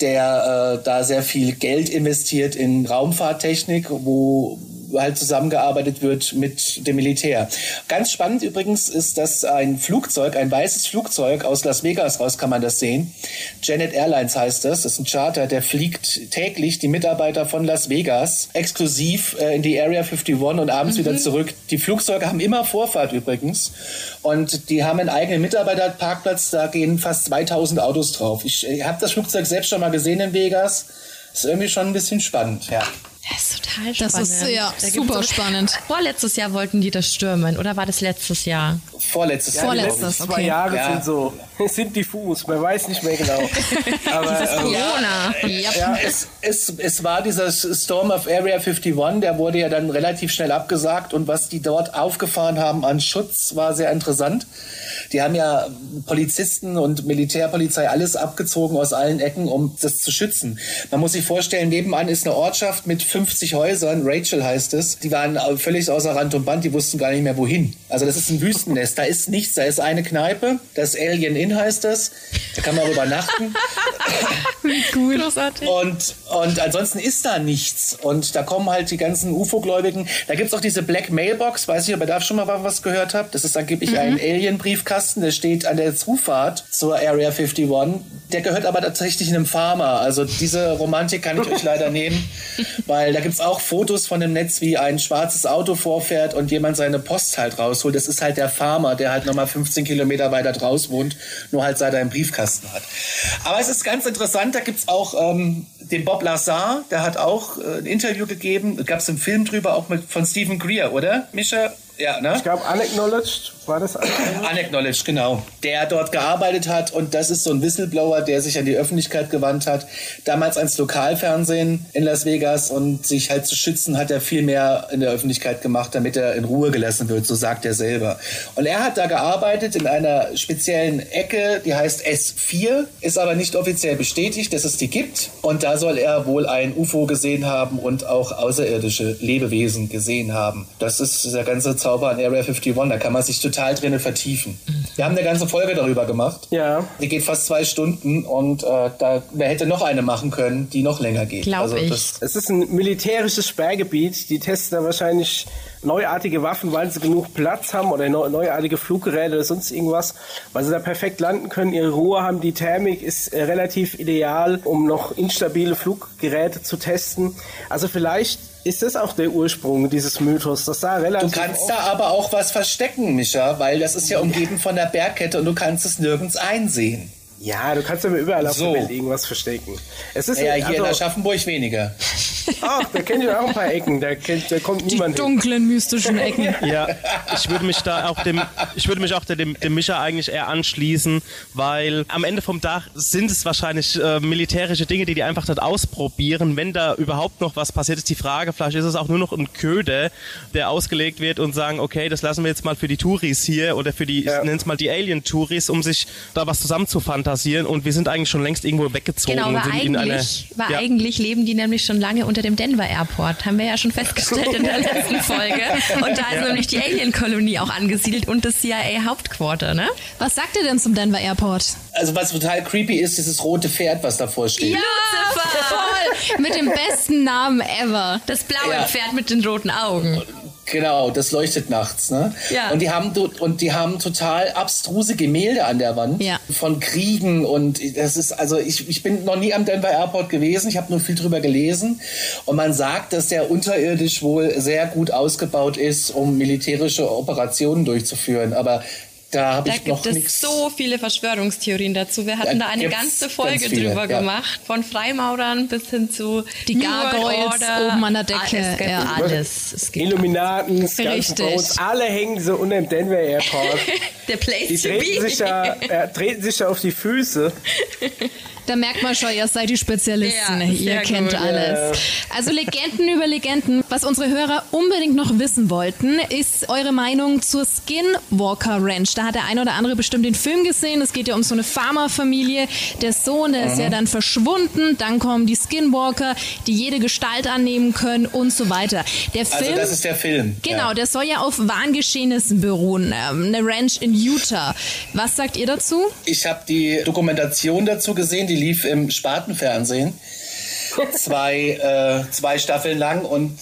der äh, da sehr viel Geld investiert in Raumfahrttechnik, wo halt zusammengearbeitet wird mit dem Militär. Ganz spannend übrigens ist, dass ein Flugzeug, ein weißes Flugzeug aus Las Vegas raus kann man das sehen. Janet Airlines heißt das. Das ist ein Charter, der fliegt täglich die Mitarbeiter von Las Vegas exklusiv äh, in die Area 51 und abends mhm. wieder zurück. Die Flugzeuge haben immer Vorfahrt übrigens und die haben einen eigenen Mitarbeiterparkplatz. Da gehen fast 2000 Autos drauf. Ich, ich habe das Flugzeug selbst schon mal gesehen in Vegas. Ist irgendwie schon ein bisschen spannend, ja. Das ist total Das spannend. ist, ja, Da super spannend. Vorletztes Jahr wollten die das stürmen, oder war das letztes Jahr? Vorletztes Jahr. Vorletztes. glaub ich. Zwei okay. Jahre Ja. sind so, sind diffus, man weiß nicht mehr genau. Aber ähm, Corona. Ja, es, es, es war dieser Storm of Area 51, der wurde ja dann relativ schnell abgesagt und was die dort aufgefahren haben an Schutz war sehr interessant. Die haben ja Polizisten und Militärpolizei alles abgezogen aus allen Ecken, um das zu schützen. Man muss sich vorstellen, nebenan ist eine Ortschaft mit 50 Häusern, Rachel heißt es. Die waren völlig außer Rand und Band, die wussten gar nicht mehr wohin. Also das ist ein Wüstennest, da ist nichts, da ist eine Kneipe, das Alien Inn heißt das. Da kann man auch übernachten. Großartig. Und, und ansonsten ist da nichts. Und da kommen halt die ganzen UFO-Gläubigen. Da gibt's auch diese Black Mailbox. Weiß ich, ob ihr da schon mal was gehört habt. Das ist angeblich ein Alien-Briefkasten. Der steht an der Zufahrt zur Area 51. Der gehört aber tatsächlich einem Farmer. Also diese Romantik kann ich euch leider nehmen. Weil da gibt's auch Fotos von dem Netz, wie ein schwarzes Auto vorfährt und jemand seine Post halt rausholt. Das ist halt der Farmer, der halt nochmal 15 Kilometer weiter draus wohnt, nur halt seit er einen Briefkasten hat. Aber es ist ganz interessant, da gibt's auch ähm, den Bob Lazar, der hat auch äh, ein Interview gegeben, da gab's einen Film drüber, auch mit von Stephen Greer, oder? Mischa? Ja, ne? ich glaube, unacknowledged war das. unacknowledged? Genau. Der dort gearbeitet hat und das ist so ein Whistleblower, der sich an die Öffentlichkeit gewandt hat. Damals ans Lokalfernsehen in Las Vegas und sich halt zu schützen, hat er viel mehr in der Öffentlichkeit gemacht, damit er in Ruhe gelassen wird, so sagt er selber. Und er hat da gearbeitet in einer speziellen Ecke, die heißt S4, ist aber nicht offiziell bestätigt, dass es die gibt. Und da soll er wohl ein UFO gesehen haben und auch außerirdische Lebewesen gesehen haben. Das ist der ganze Zauber an Area 51, da kann man sich total drinnen vertiefen. Wir haben eine ganze Folge darüber gemacht. Ja. Die geht fast zwei Stunden und äh, da wer hätte noch eine machen können, die noch länger geht. Glaub ich. Das, Es ist ein militärisches Sperrgebiet. Die testen da wahrscheinlich neuartige Waffen, weil sie genug Platz haben oder neu, neuartige Fluggeräte oder sonst irgendwas, weil sie da perfekt landen können. Ihre Ruhe haben, die Thermik ist äh, relativ ideal, um noch instabile Fluggeräte zu testen. Also vielleicht ist das auch der Ursprung dieses Mythos, dass da du relativ kannst oft- da aber auch was verstecken, Micha, weil das ist ja umgeben von der Bergkette und du kannst es nirgends einsehen. Ja, du kannst aber überall auf So. der Welt irgendwas verstecken. Es ist Ja, hier in also, Aschaffenburg weniger. ach, da kennt ihr auch ein paar Ecken, da, kennt, da kommt Die niemand hin. dunklen, mystischen Ecken. Ja, ich würde mich da auch dem, ich würde mich auch dem, dem Mischer eigentlich eher anschließen, weil am Ende vom Tag sind es wahrscheinlich äh, militärische Dinge, die die einfach dort ausprobieren. Wenn da überhaupt noch was passiert, ist die Frage, vielleicht ist es auch nur noch ein Köder, der ausgelegt wird und sagen, okay, das lassen wir jetzt mal für die Touris hier oder für die, Ja. ich nenne es mal die Alien-Touris, um sich da was zusammen zu fantasieren und wir sind eigentlich schon längst irgendwo weggezogen Genau, einer, eigentlich, weil ja. eigentlich leben die nämlich schon lange unter dem Denver Airport. Haben wir ja schon festgestellt in der letzten Folge. Und da ist nämlich die Alien-Kolonie auch angesiedelt und das CIA-Hauptquarter, ne? Was sagt ihr denn zum Denver Airport? Also was total creepy ist, dieses rote Pferd, was davor steht. Lucifer! Voll! Mit dem besten Namen ever. Das blaue Ja. Pferd mit den roten Augen. Genau, das leuchtet nachts, ne? Ja. Und die haben und die haben total abstruse Gemälde an der Wand Ja. von Kriegen und das ist also ich, ich bin noch nie am Denver Airport gewesen, ich habe nur viel drüber gelesen und man sagt, dass der unterirdisch wohl sehr gut ausgebaut ist, um militärische Operationen durchzuführen, aber da habe Da ich noch gibt es so viele Verschwörungstheorien dazu. Wir hatten Da da eine ganze ganz Folge viele, drüber ja. gemacht. Von Freimaurern bis hin zu Die Gargoyles oben an der Ah, Decke, Es gibt ja. alles. Es gibt Illuminaten, Skulls alle hängen so unter dem Denver Airport. der Place Die to treten be. sich, ja, äh, treten sich ja auf die Füße. Da merkt man schon, ihr seid die Spezialisten. Ja, ihr kennt gut. alles. Also Legenden über Legenden. Was unsere Hörer unbedingt noch wissen wollten, ist eure Meinung zur Skinwalker Ranch. Da hat der ein oder andere bestimmt den Film gesehen. Es geht ja um so eine Farmerfamilie. Der Sohn, der ist ja dann verschwunden. Dann kommen die Skinwalker, die jede Gestalt annehmen können und so weiter. Der Film. Also das ist der Film. Genau, Ja. der soll ja auf Wahngeschehnissen beruhen. Ähm, eine Ranch in Utah. Was sagt ihr dazu? Ich habe die Dokumentation dazu gesehen, die lief im Spartenfernsehen. Zwei, äh, zwei Staffeln lang und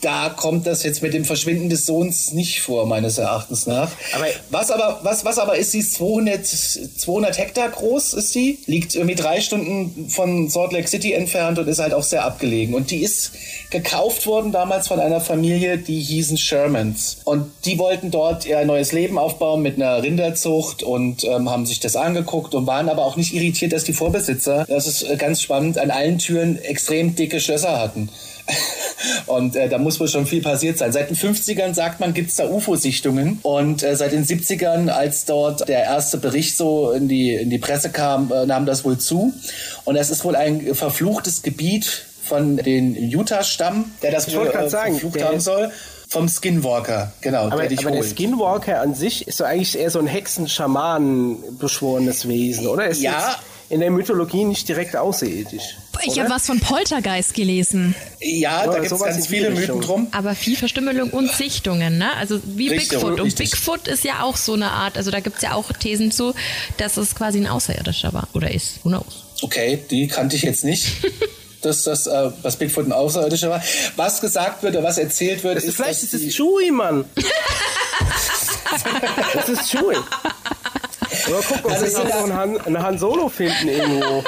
da kommt das jetzt mit dem Verschwinden des Sohns nicht vor, meines Erachtens nach. Aber- was aber, was, was aber ist, sie ist 200, 200 Hektar groß, ist sie. Liegt irgendwie drei Stunden von Salt Lake City entfernt und ist halt auch sehr abgelegen. Und die ist gekauft worden damals von einer Familie, die hießen Shermans. Und die wollten dort ihr neues Leben aufbauen mit einer Rinderzucht und ähm, haben sich das angeguckt und waren aber auch nicht irritiert, dass die Vorbesitzer, das ist äh, ganz spannend, an allen Türen extrem dicke Schlösser hatten. Und äh, da muss wohl schon viel passiert sein. Seit den 50ern, sagt man, gibt es da UFO-Sichtungen. Und äh, seit den 70ern, als dort der erste Bericht so in die, in die Presse kam, äh, nahm das wohl zu. Und es ist wohl ein verfluchtes Gebiet von den Utah-Stamm, der das ich wohl äh, sagen, verflucht haben soll. Vom Skinwalker, genau. Aber, der, aber der. Skinwalker an sich ist so eigentlich eher so ein Hexen-Schamanen-beschworenes Wesen, oder? Er ist Ja. in der Mythologie nicht direkt außerirdisch. Ich habe was von Poltergeist gelesen. Ja, Ja, da gibt es ganz viele Richtung. Mythen drum. Aber viel Verstümmelung und Sichtungen, ne? Also wie Richtig, Bigfoot. Und richtig. Bigfoot ist ja auch so eine Art, also da gibt's ja auch Thesen zu, dass es quasi ein Außerirdischer war oder ist. Who knows? Okay, die kannte ich jetzt nicht. dass das, äh, was Bigfoot ein Außerirdischer war. Was gesagt wird oder was erzählt wird, Das ist, vielleicht ist es Chewie, Mann. das ist Chewie. Oder guck, ob Also wir es noch einen Han, einen Han Solo finden irgendwo.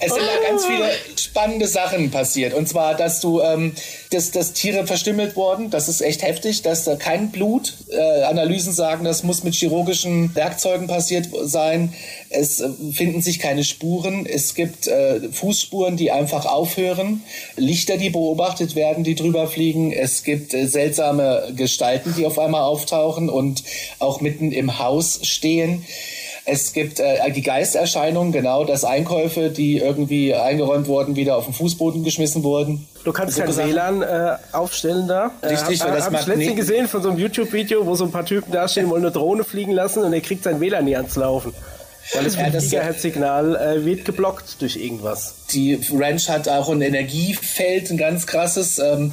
Es, sind da ganz viele spannende Sachen passiert. Und zwar, dass du, ähm, dass, dass Tiere verstümmelt wurden. Das ist echt heftig. Dass da kein Blut. Äh, Analysen sagen, das muss mit chirurgischen Werkzeugen passiert sein. Es äh, finden sich keine Spuren. Es gibt äh, Fußspuren, die einfach aufhören. Lichter, die beobachtet werden, die drüber fliegen. Es gibt äh, seltsame Gestalten, die auf einmal auftauchen und auch mitten im Haus stehen. Es gibt äh, die Geisterscheinungen, genau, dass Einkäufe, die irgendwie eingeräumt wurden, wieder auf den Fußboden geschmissen wurden. Du kannst So kein Sachen. WLAN äh, aufstellen da. Richtig, äh, weil das hab ich letztens gesehen von so einem YouTube-Video, wo so ein paar Typen dastehen, wollen eine Drohne fliegen lassen und er kriegt sein WLAN nie ans Laufen. Weil das Ja, das- Gigahertz-Signal äh, wird geblockt durch irgendwas. Die Ranch hat auch ein Energiefeld, ein ganz krasses. Ähm,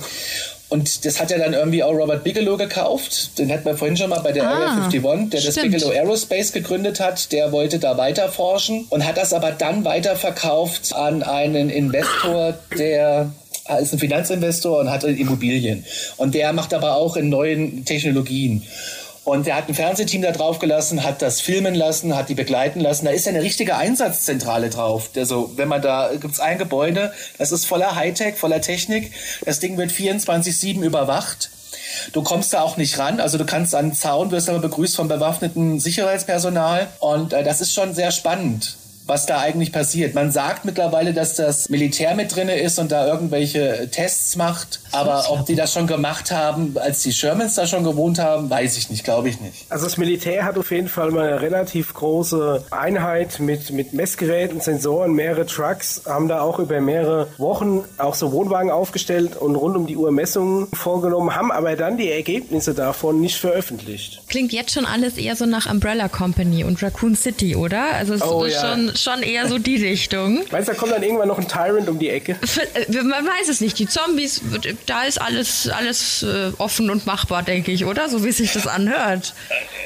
und das hat ja dann irgendwie auch Robert Bigelow gekauft. Den hatten wir vorhin schon mal bei der Ah, Area 51, der das stimmt. Bigelow Aerospace gegründet hat. Der wollte da weiter forschen und hat das aber dann weiterverkauft an einen Investor, der er ist ein Finanzinvestor und hat Immobilien. Und der macht aber auch in neuen Technologien. Und der hat ein Fernsehteam da drauf gelassen, hat das filmen lassen, hat die begleiten lassen. Da ist ja eine richtige Einsatzzentrale drauf. Also, wenn man da, gibt's ein Gebäude, das ist voller Hightech, voller Technik. Das Ding wird 24-7 überwacht. Du kommst da auch nicht ran. Also du kannst an den Zaun, wirst aber begrüßt vom bewaffneten Sicherheitspersonal. Und äh, das ist schon sehr spannend was da eigentlich passiert. Man sagt mittlerweile, dass das Militär mit drinne ist und da irgendwelche Tests macht. Aber ob die das schon gemacht haben, als die Shermans da schon gewohnt haben, weiß ich nicht, glaube ich nicht. Also das Militär hat auf jeden Fall mal eine relativ große Einheit mit, mit Messgeräten, Sensoren, mehrere Trucks, haben da auch über mehrere Wochen auch so Wohnwagen aufgestellt und rund um die Uhr Messungen vorgenommen, haben aber dann die Ergebnisse davon nicht veröffentlicht. Klingt jetzt schon alles eher so nach Umbrella Company und Raccoon City, oder? Also es Oh, ist ja. schon, schon eher so die Richtung. Meinst du, da kommt dann irgendwann noch ein Tyrant um die Ecke? Äh, Man weiß es nicht. Die Zombies, da ist alles, alles äh, offen und machbar, denke ich, oder? So wie sich das anhört.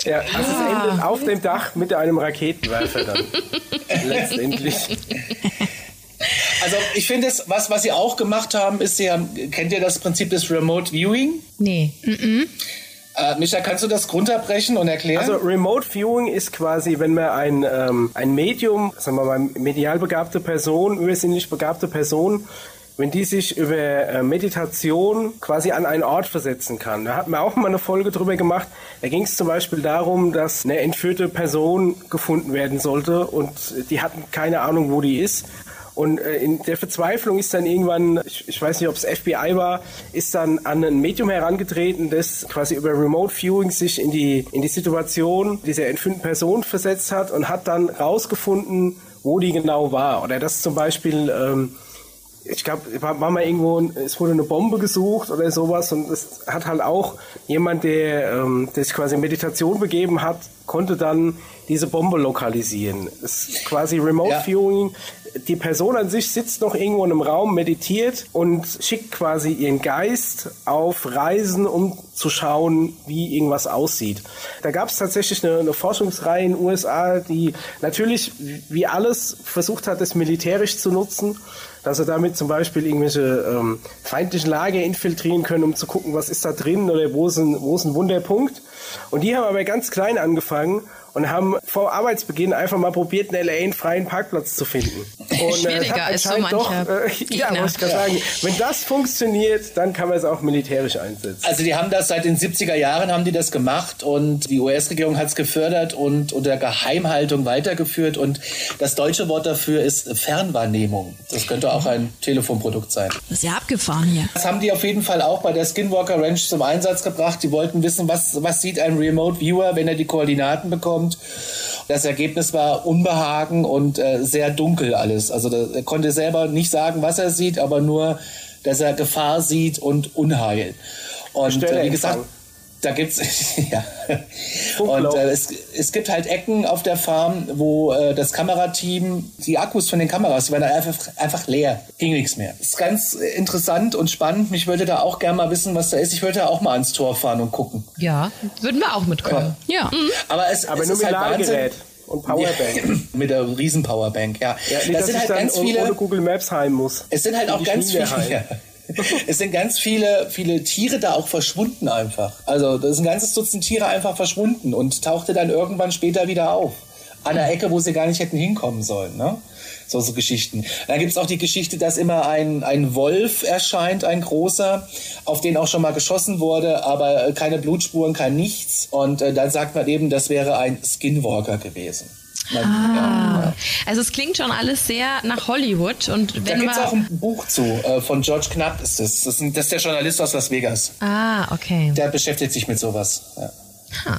Ja, also es endet auf dem Dach mit einem Raketenwerfer dann. Letztendlich. Also ich finde es, was, was sie auch gemacht haben, ist, sie haben, kennt ihr das Prinzip des Remote Viewing? Nee. Äh, Micha, kannst du das runterbrechen und erklären? Also Remote Viewing ist quasi, wenn man ein, ähm, ein Medium, sagen wir mal, medial begabte Person, übersinnlich begabte Person, wenn die sich über äh, Meditation quasi an einen Ort versetzen kann. Da hat man auch mal eine Folge drüber gemacht. Da ging es zum Beispiel darum, dass eine entführte Person gefunden werden sollte und die hatten keine Ahnung, wo die ist. Und äh, in der Verzweiflung ist dann irgendwann, ich, ich weiß nicht, ob es FBI war, ist dann an ein Medium herangetreten, das quasi über Remote Viewing sich in die, in die Situation dieser entführten Person versetzt hat und hat dann rausgefunden, wo die genau war. Oder das zum Beispiel, ähm, ich glaube, war, war mal irgendwo, es wurde eine Bombe gesucht oder sowas und es hat halt auch jemand, der, ähm, der sich quasi in Meditation begeben hat, konnte dann diese Bombe lokalisieren. Das ist quasi Remote Ja. Viewing. Die Person an sich sitzt noch irgendwo in einem Raum, meditiert und schickt quasi ihren Geist auf Reisen, um zu schauen, wie irgendwas aussieht. Da gab es tatsächlich eine, eine Forschungsreihe in den USA, die natürlich wie alles versucht hat, das militärisch zu nutzen dass sie damit zum Beispiel irgendwelche ähm, feindlichen Lager infiltrieren können, um zu gucken, was ist da drin oder wo ist ein, wo ist ein Wunderpunkt. Und die haben aber ganz klein angefangen und haben vor Arbeitsbeginn einfach mal probiert, in LA einen freien Parkplatz zu finden. Und, äh, Schwieriger als so mancher doch, äh, Ja, muss ich gerade sagen, wenn das funktioniert, dann kann man es auch militärisch einsetzen. Also die haben das seit den 70er Jahren haben die das gemacht und die US-Regierung hat es gefördert und unter Geheimhaltung weitergeführt und das deutsche Wort dafür ist Fernwahrnehmung. Das könnte auch ein Telefonprodukt sein. Das ist ja abgefahren hier. Das haben die auf jeden Fall auch bei der Skinwalker Ranch zum Einsatz gebracht. Die wollten wissen, was, was sieht ein Remote Viewer, wenn er die Koordinaten bekommt. Das Ergebnis war Unbehagen und äh, sehr dunkel alles. Also da, er konnte selber nicht sagen, was er sieht, aber nur, dass er Gefahr sieht und Unheil. Und äh, wie gesagt. Da gibt's ja. Und äh, es, es gibt halt Ecken auf der Farm, wo äh, das Kamerateam, die Akkus von den Kameras, die waren da einfach, einfach leer. Ging nichts mehr. Ist ganz interessant und spannend. Mich würde da auch gerne mal wissen, was da ist. Ich würde da auch mal ans Tor fahren und gucken. Ja, würden wir auch mitkommen. Ja. Aber es, Aber es nur ist mit halt Ladegerät Wahnsinn. und Powerbank. mit der riesen Powerbank, ja. Ja, nicht, das dass sind ich halt dann ganz ohne viele. Google Maps heim muss. Es sind halt auch ganz viele. Es sind ganz viele, viele Tiere da auch verschwunden einfach. Also da ist ein ganzes Dutzend Tiere einfach verschwunden und tauchte dann irgendwann später wieder auf. An der Ecke, wo sie gar nicht hätten hinkommen sollen. Ne? So, so Geschichten. Dann gibt's auch die Geschichte, dass immer ein, ein Wolf erscheint, ein großer, auf den auch schon mal geschossen wurde, aber äh, keine Blutspuren, kein nichts. Und äh, dann sagt man eben, das wäre ein Skinwalker gewesen. Man, ja, ja. Also es klingt schon alles sehr nach Hollywood und Da wenn gibt's wir auch ein Buch zu, äh, von George Knapp ist das. Das das ist der Journalist aus Las Vegas. Ah, okay. Der beschäftigt sich mit sowas. Ja. Ha.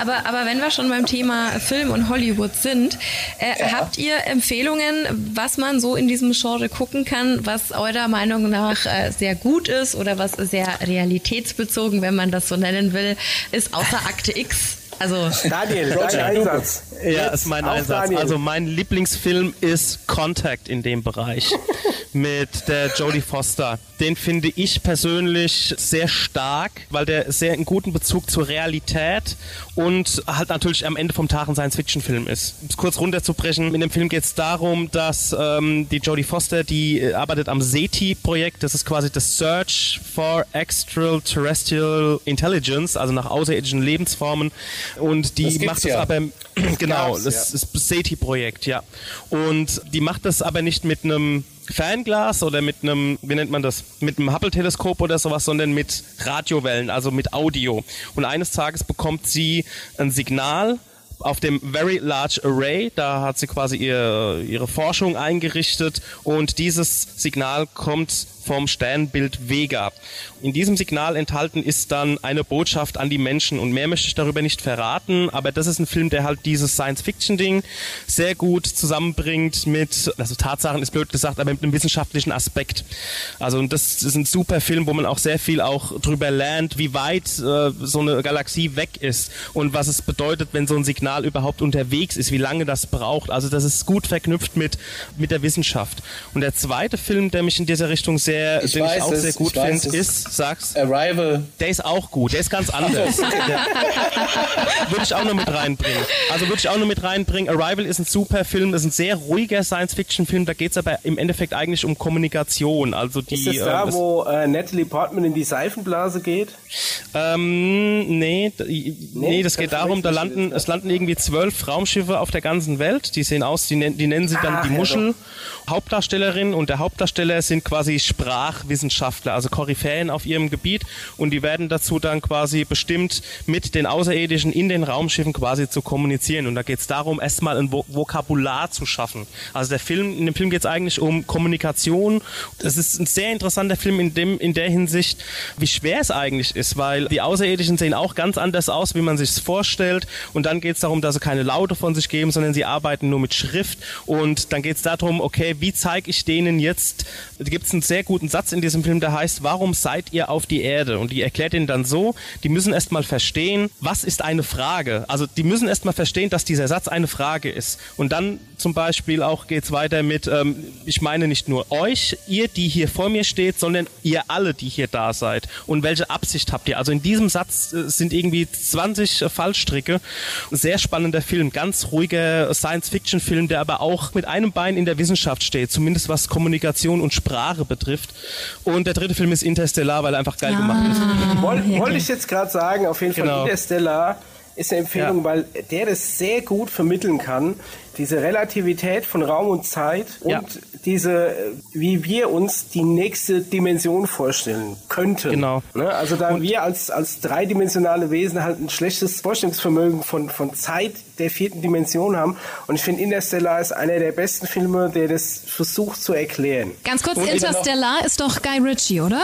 Aber, aber wenn wir schon beim Thema Film und Hollywood sind, äh, Ja. habt ihr Empfehlungen, was man so in diesem Genre gucken kann, was eurer Meinung nach äh, sehr gut ist oder was sehr realitätsbezogen, wenn man das so nennen will, ist außer Akte X? Also Daniel, dein Roger, Einsatz. Ja, Jetzt ist mein Einsatz. Daniel. Also mein Lieblingsfilm ist Contact in dem Bereich mit der Jodie Foster. Den finde ich persönlich sehr stark, weil der sehr einen guten Bezug zur Realität und halt natürlich am Ende vom Tag ein Science-Fiction-Film ist. Um es kurz runterzubrechen, in dem Film geht es darum, dass ähm, die Jodie Foster, die äh, arbeitet am SETI-Projekt, das ist quasi das Search for Extraterrestrial Intelligence, also nach außerirdischen Lebensformen und die macht das ja. aber genau, das ist das SETI-Projekt, ja. Und die macht das aber nicht mit einem Fernglas oder mit einem, wie nennt man das, mit einem Hubble-Teleskop oder sowas, sondern mit Radiowellen, also mit Audio. Und eines Tages bekommt sie ein Signal auf dem Very Large Array, da hat sie quasi ihr, ihre Forschung eingerichtet und dieses Signal kommt vom Sternbild Vega. In diesem Signal enthalten ist dann eine Botschaft an die Menschen und mehr möchte ich darüber nicht verraten, aber das ist ein Film, der halt dieses Science-Fiction-Ding sehr gut zusammenbringt mit, also Tatsachen ist blöd gesagt, aber mit einem wissenschaftlichen Aspekt. Also das ist ein super Film, wo man auch sehr viel auch drüber lernt, wie weit äh, so eine Galaxie weg ist und was es bedeutet, wenn so ein Signal überhaupt unterwegs ist, wie lange das braucht. Also das ist gut verknüpft mit, mit der Wissenschaft. Und der zweite Film, der mich in dieser Richtung sehr, Ich den weiß ich auch es, sehr gut finde, ist, sag's, Arrival. der ist auch gut, der ist ganz anders. Der- würde ich auch noch mit reinbringen. Also würde ich auch noch mit reinbringen. Arrival ist ein super Film, das ist ein sehr ruhiger Science-Fiction-Film, da geht es aber im Endeffekt eigentlich um Kommunikation. Also die, Ist es da, äh, wo äh, Natalie Portman in die Seifenblase geht? ähm, nee, d- nee, das geht das darum, da landen, es landen irgendwie zwölf Raumschiffe auf der ganzen Welt. Die sehen aus, die, nen- die nennen sie dann Ach, die ja, Muschel. Hauptdarstellerin und der Hauptdarsteller sind quasi Sprachwissenschaftler, also Koryphäen auf ihrem Gebiet und die werden dazu dann quasi bestimmt, mit den Außerirdischen in den Raumschiffen quasi zu kommunizieren. Und da geht es darum, erstmal ein Vo Vokabular zu schaffen. Also der Film, in dem Film geht es eigentlich um Kommunikation. Es ist ein sehr interessanter Film in dem, in der Hinsicht, wie schwer es eigentlich ist, weil die Außerirdischen sehen auch ganz anders aus, wie man sich vorstellt. Und dann geht es darum, dass sie keine Laute von sich geben, sondern sie arbeiten nur mit Schrift. Und dann geht es darum, okay, wie zeige ich denen jetzt, gibt es einen sehr guten Satz in diesem Film, der heißt, warum seid ihr auf die Erde? Und die erklärt ihnen dann so, die müssen erstmal verstehen, was ist eine Frage? Also die müssen erstmal verstehen, dass dieser Satz eine Frage ist. Und dann zum Beispiel auch geht's weiter mit, ähm, ich meine nicht nur euch, ihr, die hier vor mir steht, sondern ihr alle, die hier da seid. Und welche Absicht habt ihr? Also in diesem Satz äh, sind irgendwie 20 äh, Fallstricke. Sehr spannender Film, ganz ruhiger Science-Fiction-Film, der aber auch mit einem Bein in der Wissenschaft steht, zumindest was Kommunikation und Sprache betrifft. Und der dritte Film ist Interstellar, weil er einfach geil gemacht ist. Woll, Wollte ich jetzt gerade sagen, auf jeden Fall Genau. Interstellar ist eine Empfehlung, Ja. weil der das sehr gut vermitteln kann. Diese Relativität von Raum und Zeit und Ja. diese, äh, wie wir uns die nächste Dimension vorstellen könnten. Genau. Ne? Also da wir als, als dreidimensionale Wesen halt ein schlechtes Vorstellungsvermögen von, von Zeit der vierten Dimension haben. Und ich finde Interstellar ist einer der besten Filme, der das versucht zu erklären. Ganz kurz, Und Interstellar ist doch Guy Ritchie, oder?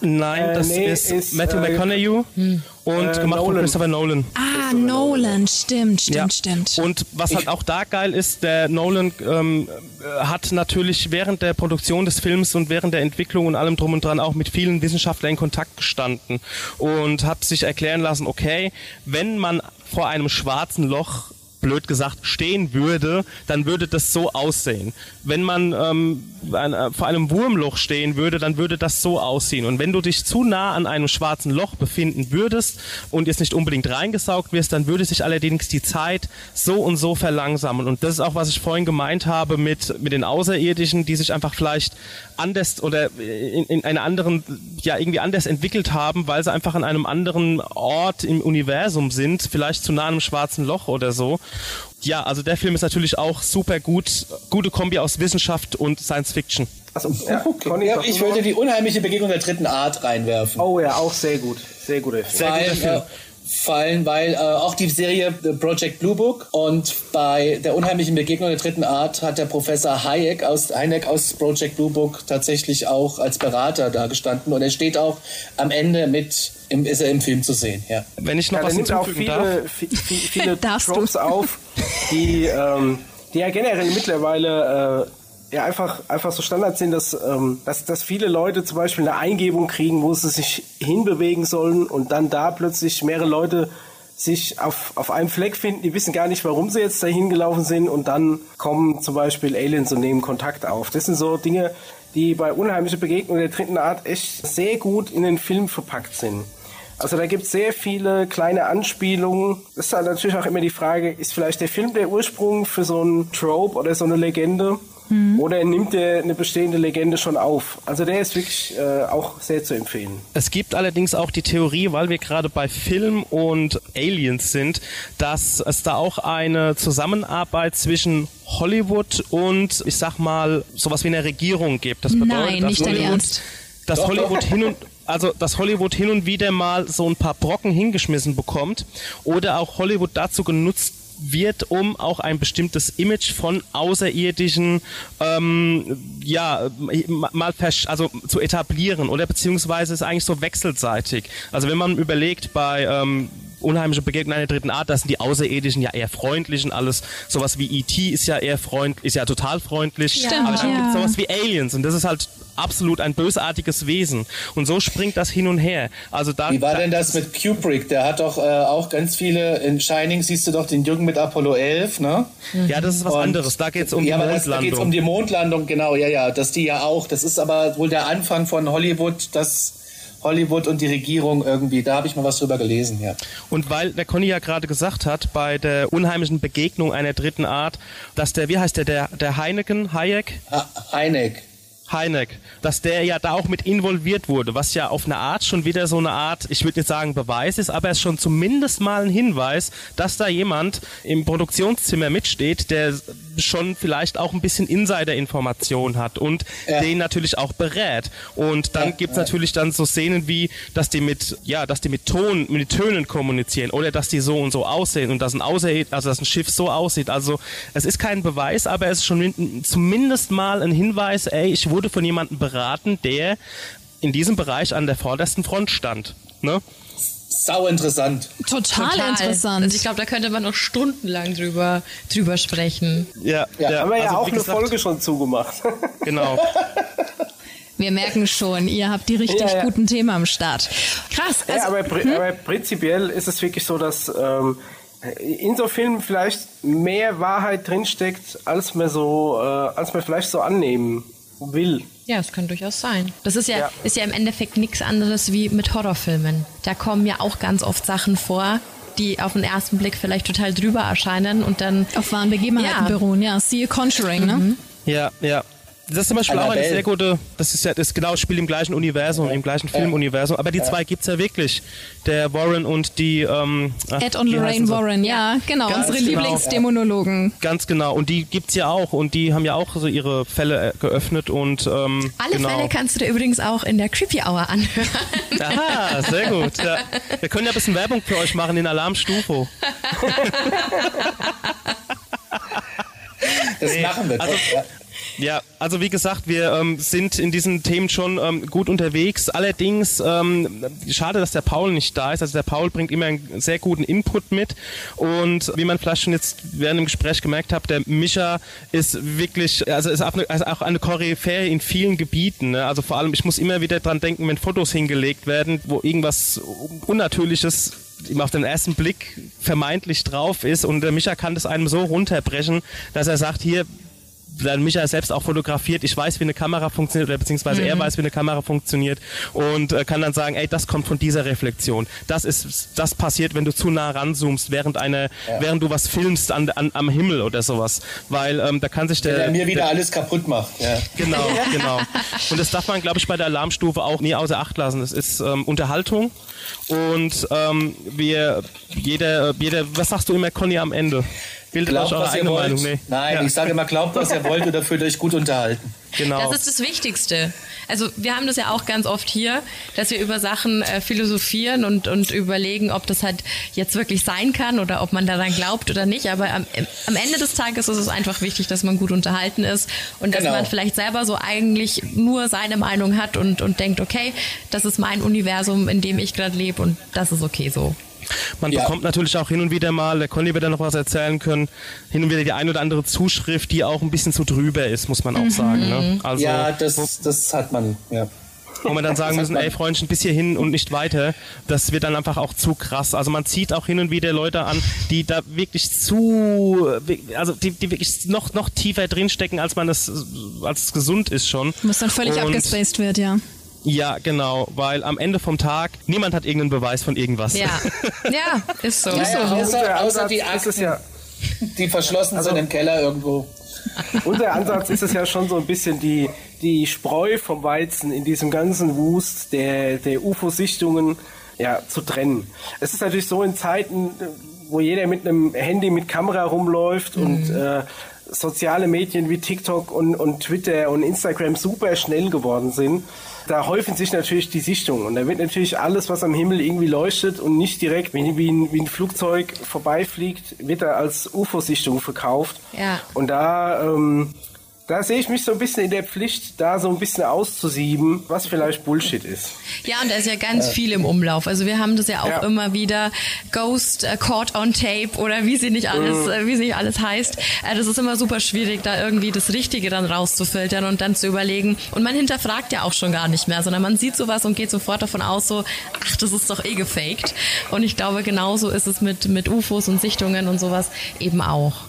Nein, Äh, das nee, ist, ist, Matthew äh, McConaughey und äh, gemacht von Nolan. Christopher Nolan. Ah, Nolan, stimmt, stimmt, Ja. stimmt. Und was halt auch da geil ist, der Nolan ähm, äh, hat natürlich während der Produktion des Films und während der Entwicklung und allem drum und dran auch mit vielen Wissenschaftlern in Kontakt gestanden und hat sich erklären lassen, okay, wenn man vor einem schwarzen Loch blöd gesagt stehen würde, dann würde das so aussehen. Wenn man ähm, ein, äh, vor einem Wurmloch stehen würde, dann würde das so aussehen. Und wenn du dich zu nah an einem schwarzen Loch befinden würdest und jetzt nicht unbedingt reingesaugt wirst, dann würde sich allerdings die Zeit so und so verlangsamen. Und das ist auch, was ich vorhin gemeint habe mit, mit den Außerirdischen, die sich einfach vielleicht anders oder in, in einer anderen, ja, irgendwie anders entwickelt haben, weil sie einfach an einem anderen Ort im Universum sind, vielleicht zu nah einem schwarzen Loch oder so. Ja, also der Film ist natürlich auch super gut, gute Kombi aus Wissenschaft und Science Fiction. Also, ja, Conny, Ja, ich was? die unheimliche Begegnung der dritten Art reinwerfen. Oh ja, auch sehr gut. Sehr guter Film. Sehr guter Film. Äh, fallen, weil äh, auch die Serie The Project Blue Book und bei der unheimlichen Begegnung der dritten Art hat der Professor Hayek aus, Hayek aus Project Blue Book tatsächlich auch als Berater da gestanden und er steht auch am Ende mit, im, ist er im Film zu sehen, ja. Wenn ich noch Ja, was nimmt auch hinzufügen darf. viele, vi- vi- viele du. Tropes auf, die, ähm, die ja generell mittlerweile äh, ja einfach, einfach so Standard sind, dass, ähm, dass, dass viele Leute zum Beispiel eine Eingebung kriegen, wo sie sich hinbewegen sollen und dann da plötzlich mehrere Leute sich auf, auf einem Fleck finden, die wissen gar nicht, warum sie jetzt dahin gelaufen sind und dann kommen zum Beispiel Aliens und nehmen Kontakt auf. Das sind so Dinge, die bei unheimliche Begegnungen der dritten Art echt sehr gut in den Film verpackt sind. Also da gibt es sehr viele kleine Anspielungen. Das ist dann natürlich auch immer die Frage, ist vielleicht der Film der Ursprung für so einen Trope oder so eine Legende? Oder nimmt der eine bestehende Legende schon auf? Also der ist wirklich äh, auch sehr zu empfehlen. Es gibt allerdings auch die Theorie, weil wir gerade bei Film und Aliens sind, dass es da auch eine Zusammenarbeit zwischen Hollywood und, ich sag mal, sowas wie eine Regierung gibt. Das bedeutet, Nein, dass nicht dein Hollywood, Ernst. dass Doch, Hollywood doch. hin und also dass Hollywood hin und wieder mal so ein paar Brocken hingeschmissen bekommt oder auch Hollywood dazu genutzt wird, um auch ein bestimmtes Image von außerirdischen ähm, ja ma- mal also zu etablieren oder beziehungsweise ist eigentlich so wechselseitig. Also wenn man überlegt bei ähm, unheimliche Begegnung einer dritten Art, das sind die Außerirdischen ja eher freundlich und alles. Sowas wie E.T. ist ja eher freundlich, ist ja total freundlich. Stimmt, Aber dann ja. gibt's sowas wie Aliens und das ist halt absolut ein bösartiges Wesen. Und so springt das hin und her. Also da, Wie war denn das mit Kubrick? Der hat doch äh, auch ganz viele, in Shining siehst du doch den Jürgen mit Apollo 11, ne? Ja, das ist was Und- anderes. Da geht's um ja, die aber das, da geht's Mondlandung. um die Mondlandung, genau, ja, ja, dass die ja auch, das ist aber wohl der Anfang von Hollywood, dass Hollywood und die Regierung irgendwie, da habe ich mal was drüber gelesen, ja. Und weil der Conny ja gerade gesagt hat, bei der unheimlichen Begegnung einer dritten Art, dass der, wie heißt der, der, der Heineken, Hayek? Ha Heineck. Heineck, dass der ja da auch mit involviert wurde, was ja auf eine Art schon wieder so eine Art, ich würde jetzt sagen Beweis ist, aber es ist schon zumindest mal ein Hinweis, dass da jemand im Produktionszimmer mitsteht, der schon vielleicht auch ein bisschen Insider-Information hat und Ja. den natürlich auch berät. Und dann Ja, gibt's ja. natürlich dann so Szenen wie, dass die mit, ja, dass die mit Ton, mit Tönen kommunizieren oder dass die so und so aussehen und dass ein Außer also dass ein Schiff so aussieht. Also es ist kein Beweis, aber es ist schon min- zumindest mal ein Hinweis, ey, ich wurde von jemandem beraten, der in diesem Bereich an der vordersten Front stand. Ne? Sau interessant. Total, interessant. Also ich glaube, da könnte man noch stundenlang drüber, drüber sprechen. Ja, Ja, Haben wir ja also auch wie eine gesagt, Folge schon zugemacht. Genau. Wir merken schon, ihr habt die richtig Ja, ja. guten Themen am Start. Krass. Also, ja, aber, pri aber prinzipiell ist es wirklich so, dass ähm, in so Filmen vielleicht mehr Wahrheit drinsteckt, als man so, äh, als man vielleicht so annehmen will. Ja, das kann durchaus sein. Das ist ja, Ja. ist ja im Endeffekt nichts anderes wie mit Horrorfilmen. Da kommen ja auch ganz oft Sachen vor, die auf den ersten Blick vielleicht total drüber erscheinen und dann auf wahren Begebenheiten Ja. beruhen, ja. See Conjuring, ne? Ja, ja. Das ist zum Beispiel auch eine sehr gute, das ist ja das genau das Spiel im gleichen Universum, im gleichen Filmuniversum, aber die zwei gibt es ja wirklich. Der Warren und die ähm, Ed und Lorraine Warren, ja, genau, Ganz unsere genau. Lieblingsdämonologen. Ganz genau. Und die gibt's ja auch und die haben ja auch so ihre Fälle äh, geöffnet und ähm, Alle genau. Fälle kannst du dir übrigens auch in der Creepy Hour anhören. Aha, sehr gut. Ja. Wir können ja ein bisschen Werbung für euch machen, den Alarmstufo. Das Nee, machen wir. also- ja. Also wie gesagt, wir ähm, sind in diesen Themen schon ähm, gut unterwegs. Allerdings ähm, schade, dass der Paul nicht da ist. Also der Paul bringt immer einen sehr guten Input mit. Und wie man vielleicht schon jetzt während dem Gespräch gemerkt hat, der Mischa ist wirklich, also ist auch eine, also auch eine Koryphäe in vielen Gebieten. Ne? Also vor allem, ich muss immer wieder dran denken, wenn Fotos hingelegt werden, wo irgendwas Unnatürliches ihm auf den ersten Blick vermeintlich drauf ist und der Micha kann das einem so runterbrechen, dass er sagt, hier, dann Micha selbst auch fotografiert, ich weiß, wie eine Kamera funktioniert, oder beziehungsweise er weiß, wie eine Kamera funktioniert und äh, kann dann sagen, ey, das kommt von dieser Reflexion. Das ist, das passiert, wenn du zu nah ranzoomst, während eine, während du was filmst an, an, am Himmel oder sowas. Weil ähm, da kann sich der, Der mir wieder der alles kaputt macht. Ja. Genau, genau. Und das darf man, glaube ich, bei der Alarmstufe auch nie außer Acht lassen. Es ist ähm, Unterhaltung und ähm, wir, jeder, jeder, was sagst du immer, Conny, am Ende? Bildet Glaubt, euch eure was ihr eigene wollt. Meinung. Nee. Nein, Ja, ich sage immer, glaubt, was ihr wollt oder fühlt euch gut unterhalten. genau. Das ist das Wichtigste. Also wir haben das ja auch ganz oft hier, dass wir über Sachen äh, philosophieren und, und überlegen, ob das halt jetzt wirklich sein kann oder ob man daran glaubt oder nicht. Aber am, am Ende des Tages ist es einfach wichtig, dass man gut unterhalten ist und dass Genau. man vielleicht selber so eigentlich nur seine Meinung hat und, und denkt, okay, das ist mein Universum, in dem ich gerade lebe und das ist okay so. Man Ja. bekommt natürlich auch hin und wieder mal, der Conny wird da noch was erzählen können, hin und wieder die ein oder andere Zuschrift, die auch ein bisschen zu drüber ist, muss man auch sagen. Ne? Also, ja, das, das hat man. Ja. wo man dann sagen müssen, ey Freundchen, bis hierhin und nicht weiter, das wird dann einfach auch zu krass. Also man zieht auch hin und wieder Leute an, die da wirklich zu, also die, die wirklich noch, noch tiefer drinstecken, als man das, als es gesund ist schon. Muss dann völlig Und- abgespaced wird, ja. Ja, genau, weil am Ende vom Tag, niemand hat irgendeinen Beweis von irgendwas. Ja, ja, ist so. Ja, ja, Unser außer, außer Ansatz die ist Akten, ja, die verschlossen sind im Keller irgendwo. unser Ansatz ist es ja schon so ein bisschen die, die Spreu vom Weizen in diesem ganzen Wust der, der UFO-Sichtungen ja, zu trennen. Es ist natürlich so in Zeiten, wo jeder mit einem Handy mit Kamera rumläuft und äh, soziale Medien wie TikTok und, und Twitter und Instagram super schnell geworden sind, da häufen sich natürlich die Sichtungen. Und da wird natürlich alles, was am Himmel irgendwie leuchtet und nicht direkt wie, wie, ein, wie ein Flugzeug vorbeifliegt, wird da als UFO-Sichtung verkauft. Ja. Und da, ähm, da sehe ich mich so ein bisschen in der Pflicht, da so ein bisschen auszusieben, was vielleicht Bullshit ist. Ja, und da ist ja ganz viel im Umlauf. Also wir haben das ja auch Ja. immer wieder Ghost äh, Caught on Tape oder wie sie nicht alles, äh, wie sie nicht alles heißt. Äh, das ist immer super schwierig, da irgendwie das Richtige dann rauszufiltern und dann zu überlegen. Und man hinterfragt ja auch schon gar nicht mehr, sondern man sieht sowas und geht sofort davon aus, so, ach, das ist doch eh gefaked. Und ich glaube, genauso ist es mit, mit UFOs und Sichtungen und sowas eben auch.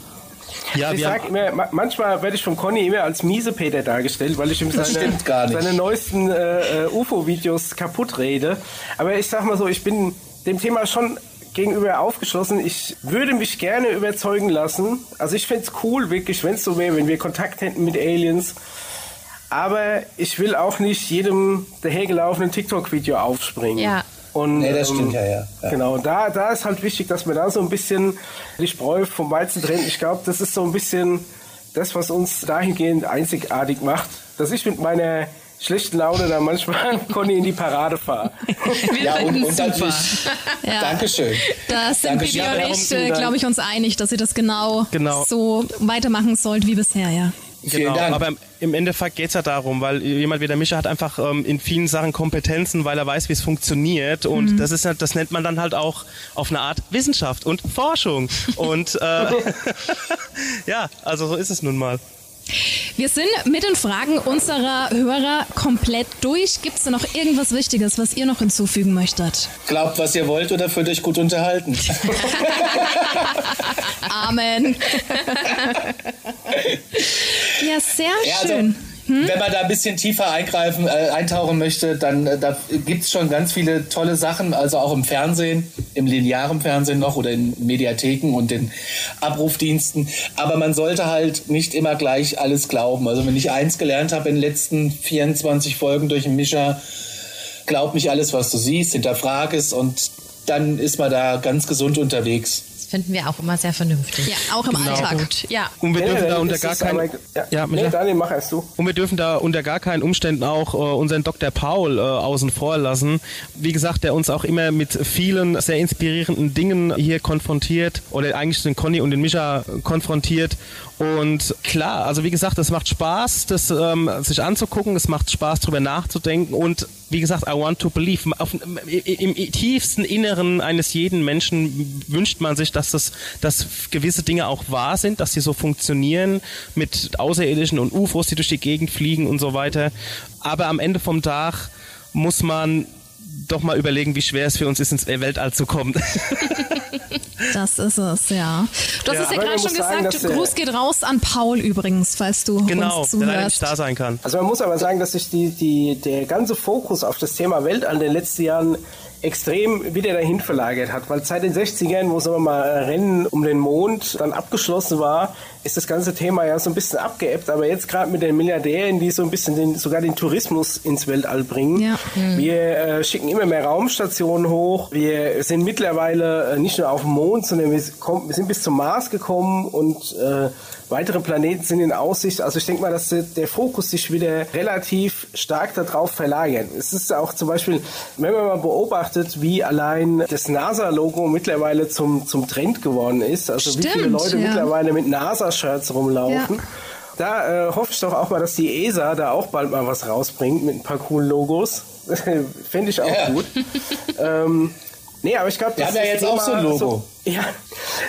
Ja ich sag immer, ma- manchmal werde ich von Conny immer als Miesepeter dargestellt, weil ich ihm seine, seine neuesten äh, äh, UFO-Videos kaputt rede. Aber ich sag mal so, ich bin dem Thema schon gegenüber aufgeschlossen. Ich würde mich gerne überzeugen lassen. Also ich fänd's cool, wirklich, wenn es so wäre, wenn wir Kontakt hätten mit Aliens. Aber ich will auch nicht jedem dahergelaufenen TikTok-Video aufspringen. Ja. Und, Nee, das ähm, stimmt ja, ja. ja. Genau, da, da ist halt wichtig, dass man da so ein bisschen die Spreu vom Weizen trennt. Ich glaube, das ist so ein bisschen das, was uns dahingehend einzigartig macht, dass ich mit meiner schlechten Laune da manchmal Conny in die Parade fahre. Wir Ja, und, finden und super. natürlich, Ja. Dankeschön. Da sind Dankeschön. Bibi und ich, glaube ich, uns einig, dass ihr das genau, Genau. so weitermachen sollt wie bisher, ja. Vielen Genau, Dank. aber im- Endeffekt geht's ja darum, weil jemand wie der Mischa hat einfach ähm, in vielen Sachen Kompetenzen, weil er weiß, wie es funktioniert und das ist ja, das nennt man dann halt auch auf eine Art Wissenschaft und Forschung und äh, ja, also so ist es nun mal. Wir sind mit den Fragen unserer Hörer komplett durch. Gibt es da noch irgendwas Wichtiges, was ihr noch hinzufügen möchtet? Glaubt, was ihr wollt oder fühlt euch gut unterhalten. Amen. ja, sehr Ja, also, schön. Wenn man da ein bisschen tiefer eingreifen, äh, eintauchen möchte, dann äh, da gibt's schon ganz viele tolle Sachen, also auch im Fernsehen, im linearen Fernsehen noch oder in Mediatheken und den Abrufdiensten. Aber man sollte halt nicht immer gleich alles glauben. Also wenn ich eins gelernt habe in den letzten 24 Folgen durch den Mischer, glaub nicht alles, was du siehst, hinterfrag es und dann ist man da ganz gesund unterwegs. Das finden wir auch immer sehr vernünftig. Ja, auch im Alltag. Gut, ja. Und wir dürfen da unter gar keinen aber- Ja, Ja, nee? Daniel, mach erst du. Und wir dürfen da unter gar keinen Umständen auch äh, unseren Dr. Paul äh, außen vor lassen. Wie gesagt, der uns auch immer mit vielen sehr inspirierenden Dingen hier konfrontiert oder eigentlich den Conny und den Mischa konfrontiert. Und klar, also wie gesagt, es macht Spaß, das ähm, sich anzugucken, es macht Spaß, drüber nachzudenken und wie gesagt, I want to believe. Auf, im, im, tiefsten Inneren eines jeden Menschen wünscht man sich, dass das, dass gewisse Dinge auch wahr sind, dass sie so funktionieren mit Außerirdischen und UFOs, die durch die Gegend fliegen und so weiter. Aber am Ende vom Tag muss man doch mal überlegen, wie schwer es für uns ist, ins Weltall zu kommen. Das ist es, ja. Du hast Ja, es ja gerade schon sagen, gesagt, der- Gruß geht raus an Paul übrigens, falls du genau, uns der leider nicht zuhörst. da sein kann. Also man muss aber sagen, dass sich die, die, der ganze Fokus auf das Thema Weltall in den letzten Jahren extrem wieder dahin verlagert hat. Weil seit den 60ern, wo sagen wir mal Rennen um den Mond dann abgeschlossen war, ist das ganze Thema ja so ein bisschen abgeebbt. Aber jetzt gerade mit den Milliardären, die so ein bisschen den, sogar den Tourismus ins Weltall bringen. Ja. Wir äh, schicken immer mehr Raumstationen hoch. Wir sind mittlerweile äh, nicht nur auf dem Mond, sondern wir, kommen, wir sind bis zum Mars gekommen und äh, weitere Planeten sind in Aussicht. Also ich denke mal, dass der, Fokus sich wieder relativ stark darauf verlagert. Es ist auch zum Beispiel, wenn man mal beobachtet, wie allein das NASA-Logo mittlerweile zum, zum Trend geworden ist. Also wie viele Stimmt, Leute ja. mittlerweile mit NASA-Shirts rumlaufen. Ja. Da äh, hoffe ich doch auch mal, dass die ESA da auch bald mal was rausbringt mit ein paar coolen Logos. Fände ich auch Ja. gut. ähm, nee, aber ich glaube, Wir haben ja jetzt auch so ein Logo. Ja.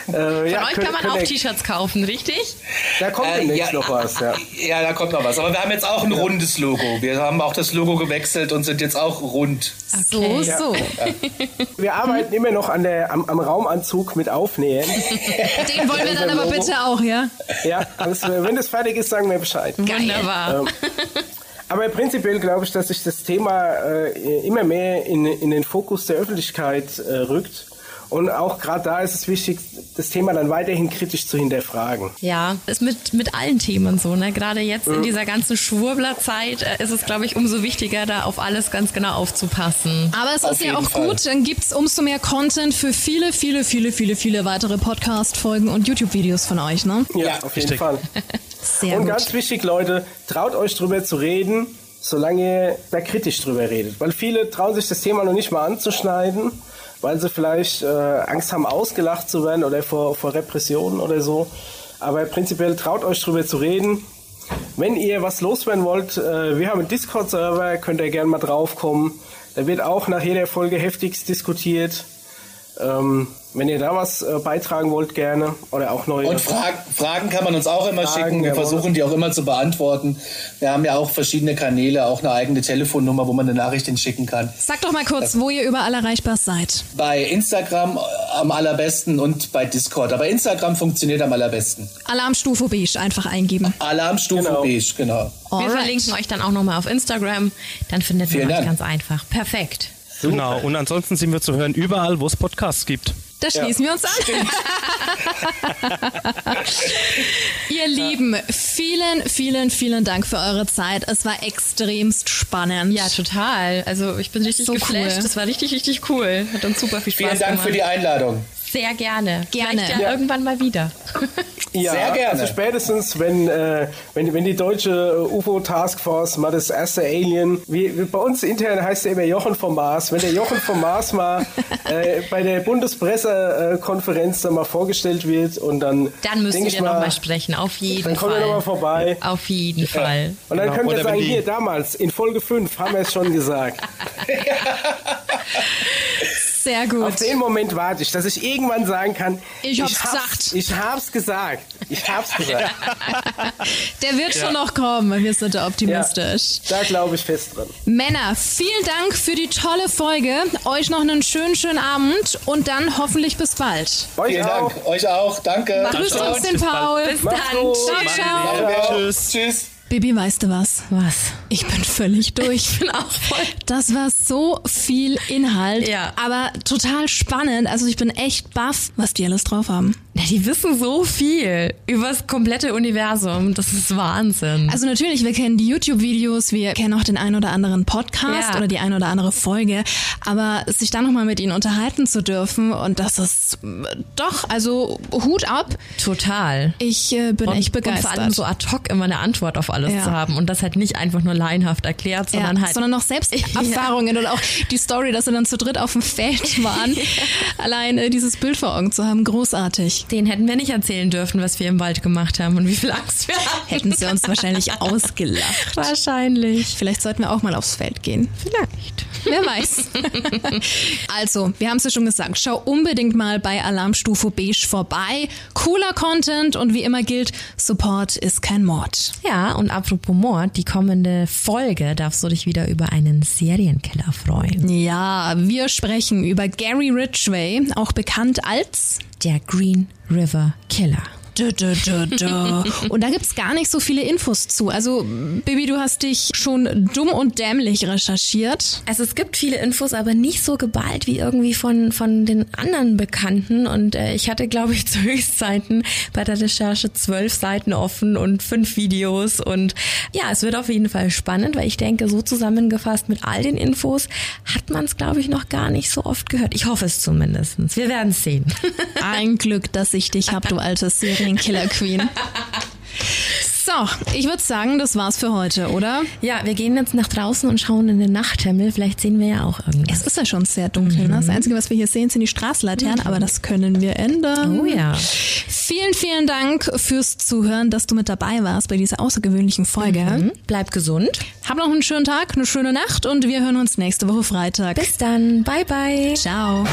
Äh, Von ja, euch könnt- kann man auch T-Shirts kaufen, richtig? Da kommt Äh, demnächst ja, noch was, ja. Ja, da kommt noch was. Aber wir haben jetzt auch ein rundes Logo. Wir haben auch das Logo gewechselt und sind jetzt auch rund. So, Okay. so. Wir arbeiten immer noch an der, am, am Raumanzug mit Aufnähen. Den wollen wir dann aber Logo. bitte auch, ja? ja, alles, äh, wenn das fertig ist, sagen wir Bescheid. Wunderbar. Ähm, Aber prinzipiell glaube ich, dass sich das Thema äh, immer mehr in, in den Fokus der Öffentlichkeit äh, rückt. Und auch gerade da ist es wichtig, das Thema dann weiterhin kritisch zu hinterfragen. Ja, ist mit, mit allen Themen so, ne? Gerade jetzt in dieser ganzen Schwurblerzeit äh, ist es, glaube ich, umso wichtiger, da auf alles ganz genau aufzupassen. Aber es Auf ist ja auch Fall. gut, dann gibt's umso mehr Content für viele, viele, viele, viele, viele weitere Podcast-Folgen und YouTube-Videos von euch, ne? Ja, Ja, auf jeden richtig. Fall. Sehr Und gut. ganz wichtig, Leute, traut euch drüber zu reden, solange ihr da kritisch drüber redet. Weil viele trauen sich das Thema noch nicht mal anzuschneiden, weil sie vielleicht äh, Angst haben, ausgelacht zu werden oder vor, vor Repressionen oder so. Aber prinzipiell traut euch drüber zu reden. Wenn ihr was loswerden wollt, äh, wir haben einen Discord-Server, könnt ihr gerne mal draufkommen. Da wird auch nach jeder Folge heftigst diskutiert. Ähm, wenn ihr da was äh, beitragen wollt, gerne. Oder auch neue. Und Fragen, Fragen kann man uns auch immer Fragen, schicken. Wir jawohl. versuchen die auch immer zu beantworten. Wir haben ja auch verschiedene Kanäle, auch eine eigene Telefonnummer, wo man eine Nachricht hinschicken kann. Sag doch mal kurz, wo ihr überall erreichbar seid. Bei Instagram äh, am allerbesten und bei Discord. Aber Instagram funktioniert am allerbesten. Alarmstufe Beige einfach eingeben. Alarmstufe Genau. beige, genau. Wir Alright. verlinken euch dann auch nochmal auf Instagram. Dann findet man euch Dank. ganz einfach. Perfekt. Genau. Und ansonsten sind wir zu hören überall, wo es Podcasts gibt. Da schließen wir uns an. Ihr Lieben, vielen, vielen, vielen Dank für eure Zeit. Es war extremst spannend. Ja, total. Also ich bin richtig So geflasht. cool. Das war richtig, richtig cool. Hat uns super viel Spaß Vielen Dank gemacht. für die Einladung. Sehr gerne. Gerne. Vielleicht ja, Ja. irgendwann mal wieder. Ja, Sehr gerne. Also spätestens, wenn, äh, wenn, wenn die deutsche äh, UFO-Taskforce mal das erste Alien, wie, wie bei uns intern heißt er immer Jochen vom Mars, wenn der Jochen vom Mars mal äh, bei der Bundespressekonferenz dann mal vorgestellt wird und dann. Dann müssen wir mal, nochmal sprechen. Auf jeden Dann kommen Fall. wir nochmal vorbei. Auf jeden Fall. Und dann Genau. können wir Oder sagen, hier damals, in Folge 5 haben wir es schon gesagt. Sehr gut. Auf den Moment warte ich, dass ich irgendwann sagen kann, Ich hab's gesagt. Ich hab's gesagt. Ich hab's gesagt. Der wird schon noch kommen. Wir sind da Ja, optimistisch. da glaube ich fest dran. Männer, vielen Dank für die tolle Folge. Euch noch einen schönen, schönen Abend und dann hoffentlich bis bald. Euch Vielen auch. Dank. Euch auch. Danke. Grüß uns den Bis bald. Paul. Bis Macht's dann. gut. Ciao, ciao. Ja, Tschüss. Tschüss. Bibi, weißt du was? Was? Ich bin völlig durch. Ich bin auch voll. Das war so viel Inhalt, Ja. aber total spannend. Also ich bin echt baff, was die alles drauf haben. Ja, die wissen so viel über das komplette Universum. Das ist Wahnsinn. Also natürlich, wir kennen die YouTube-Videos, wir kennen auch den ein oder anderen Podcast Ja. oder die ein oder andere Folge, aber sich dann nochmal mit ihnen unterhalten zu dürfen und das ist äh, doch, also Hut ab. Total. Ich äh, bin Und, echt und vor begeistert. allem so ad hoc immer eine Antwort auf alles Ja. zu haben und das halt nicht einfach nur laienhaft erklärt, sondern ja, halt. sondern noch selbst Erfahrungen und auch die Story, dass sie dann zu dritt auf dem Feld waren. Allein äh, dieses Bild vor Augen zu haben, großartig. Den hätten wir nicht erzählen dürfen, was wir im Wald gemacht haben und wie viel Angst wir hatten. Hätten sie uns wahrscheinlich ausgelacht. Wahrscheinlich. Vielleicht sollten wir auch mal aufs Feld gehen. Vielleicht. Wer weiß. also, wir haben es ja schon gesagt, schau unbedingt mal bei Alarmstufe Beige vorbei. Cooler Content und wie immer gilt, Support ist kein Mord. Ja, und apropos Mord, die kommende Folge darfst du dich wieder über einen Serienkiller freuen. Ja, wir sprechen über Gary Ridgway, auch bekannt als Der Green River Killer. Und da gibt's gar nicht so viele Infos zu. Also, Bibi, du hast dich schon dumm und dämlich recherchiert. Also es gibt viele Infos, aber nicht so geballt wie irgendwie von, von den anderen Bekannten. Und äh, ich hatte, glaube ich, zu Höchstzeiten bei der Recherche zwölf Seiten offen und fünf Videos. Und ja, es wird auf jeden Fall spannend, weil ich denke, so zusammengefasst mit all den Infos hat man es, glaube ich, noch gar nicht so oft gehört. Ich hoffe es zumindest. Wir werden es sehen. Ein Glück, dass ich dich hab, du alte Serienkiller Queen. So, ich würde sagen, das war's für heute, oder? ja, wir gehen jetzt nach draußen und schauen in den Nachthimmel. Vielleicht sehen wir ja auch irgendwas. Es ist ja schon sehr dunkel. Ne? Das Einzige, was wir hier sehen, sind die Straßenlaternen, aber das können wir ändern. Oh ja. Vielen, vielen Dank fürs Zuhören, dass du mit dabei warst bei dieser außergewöhnlichen Folge. Hm? Bleib gesund. Hab noch einen schönen Tag, eine schöne Nacht und wir hören uns nächste Woche Freitag. Bis dann. Bye, bye. Ciao.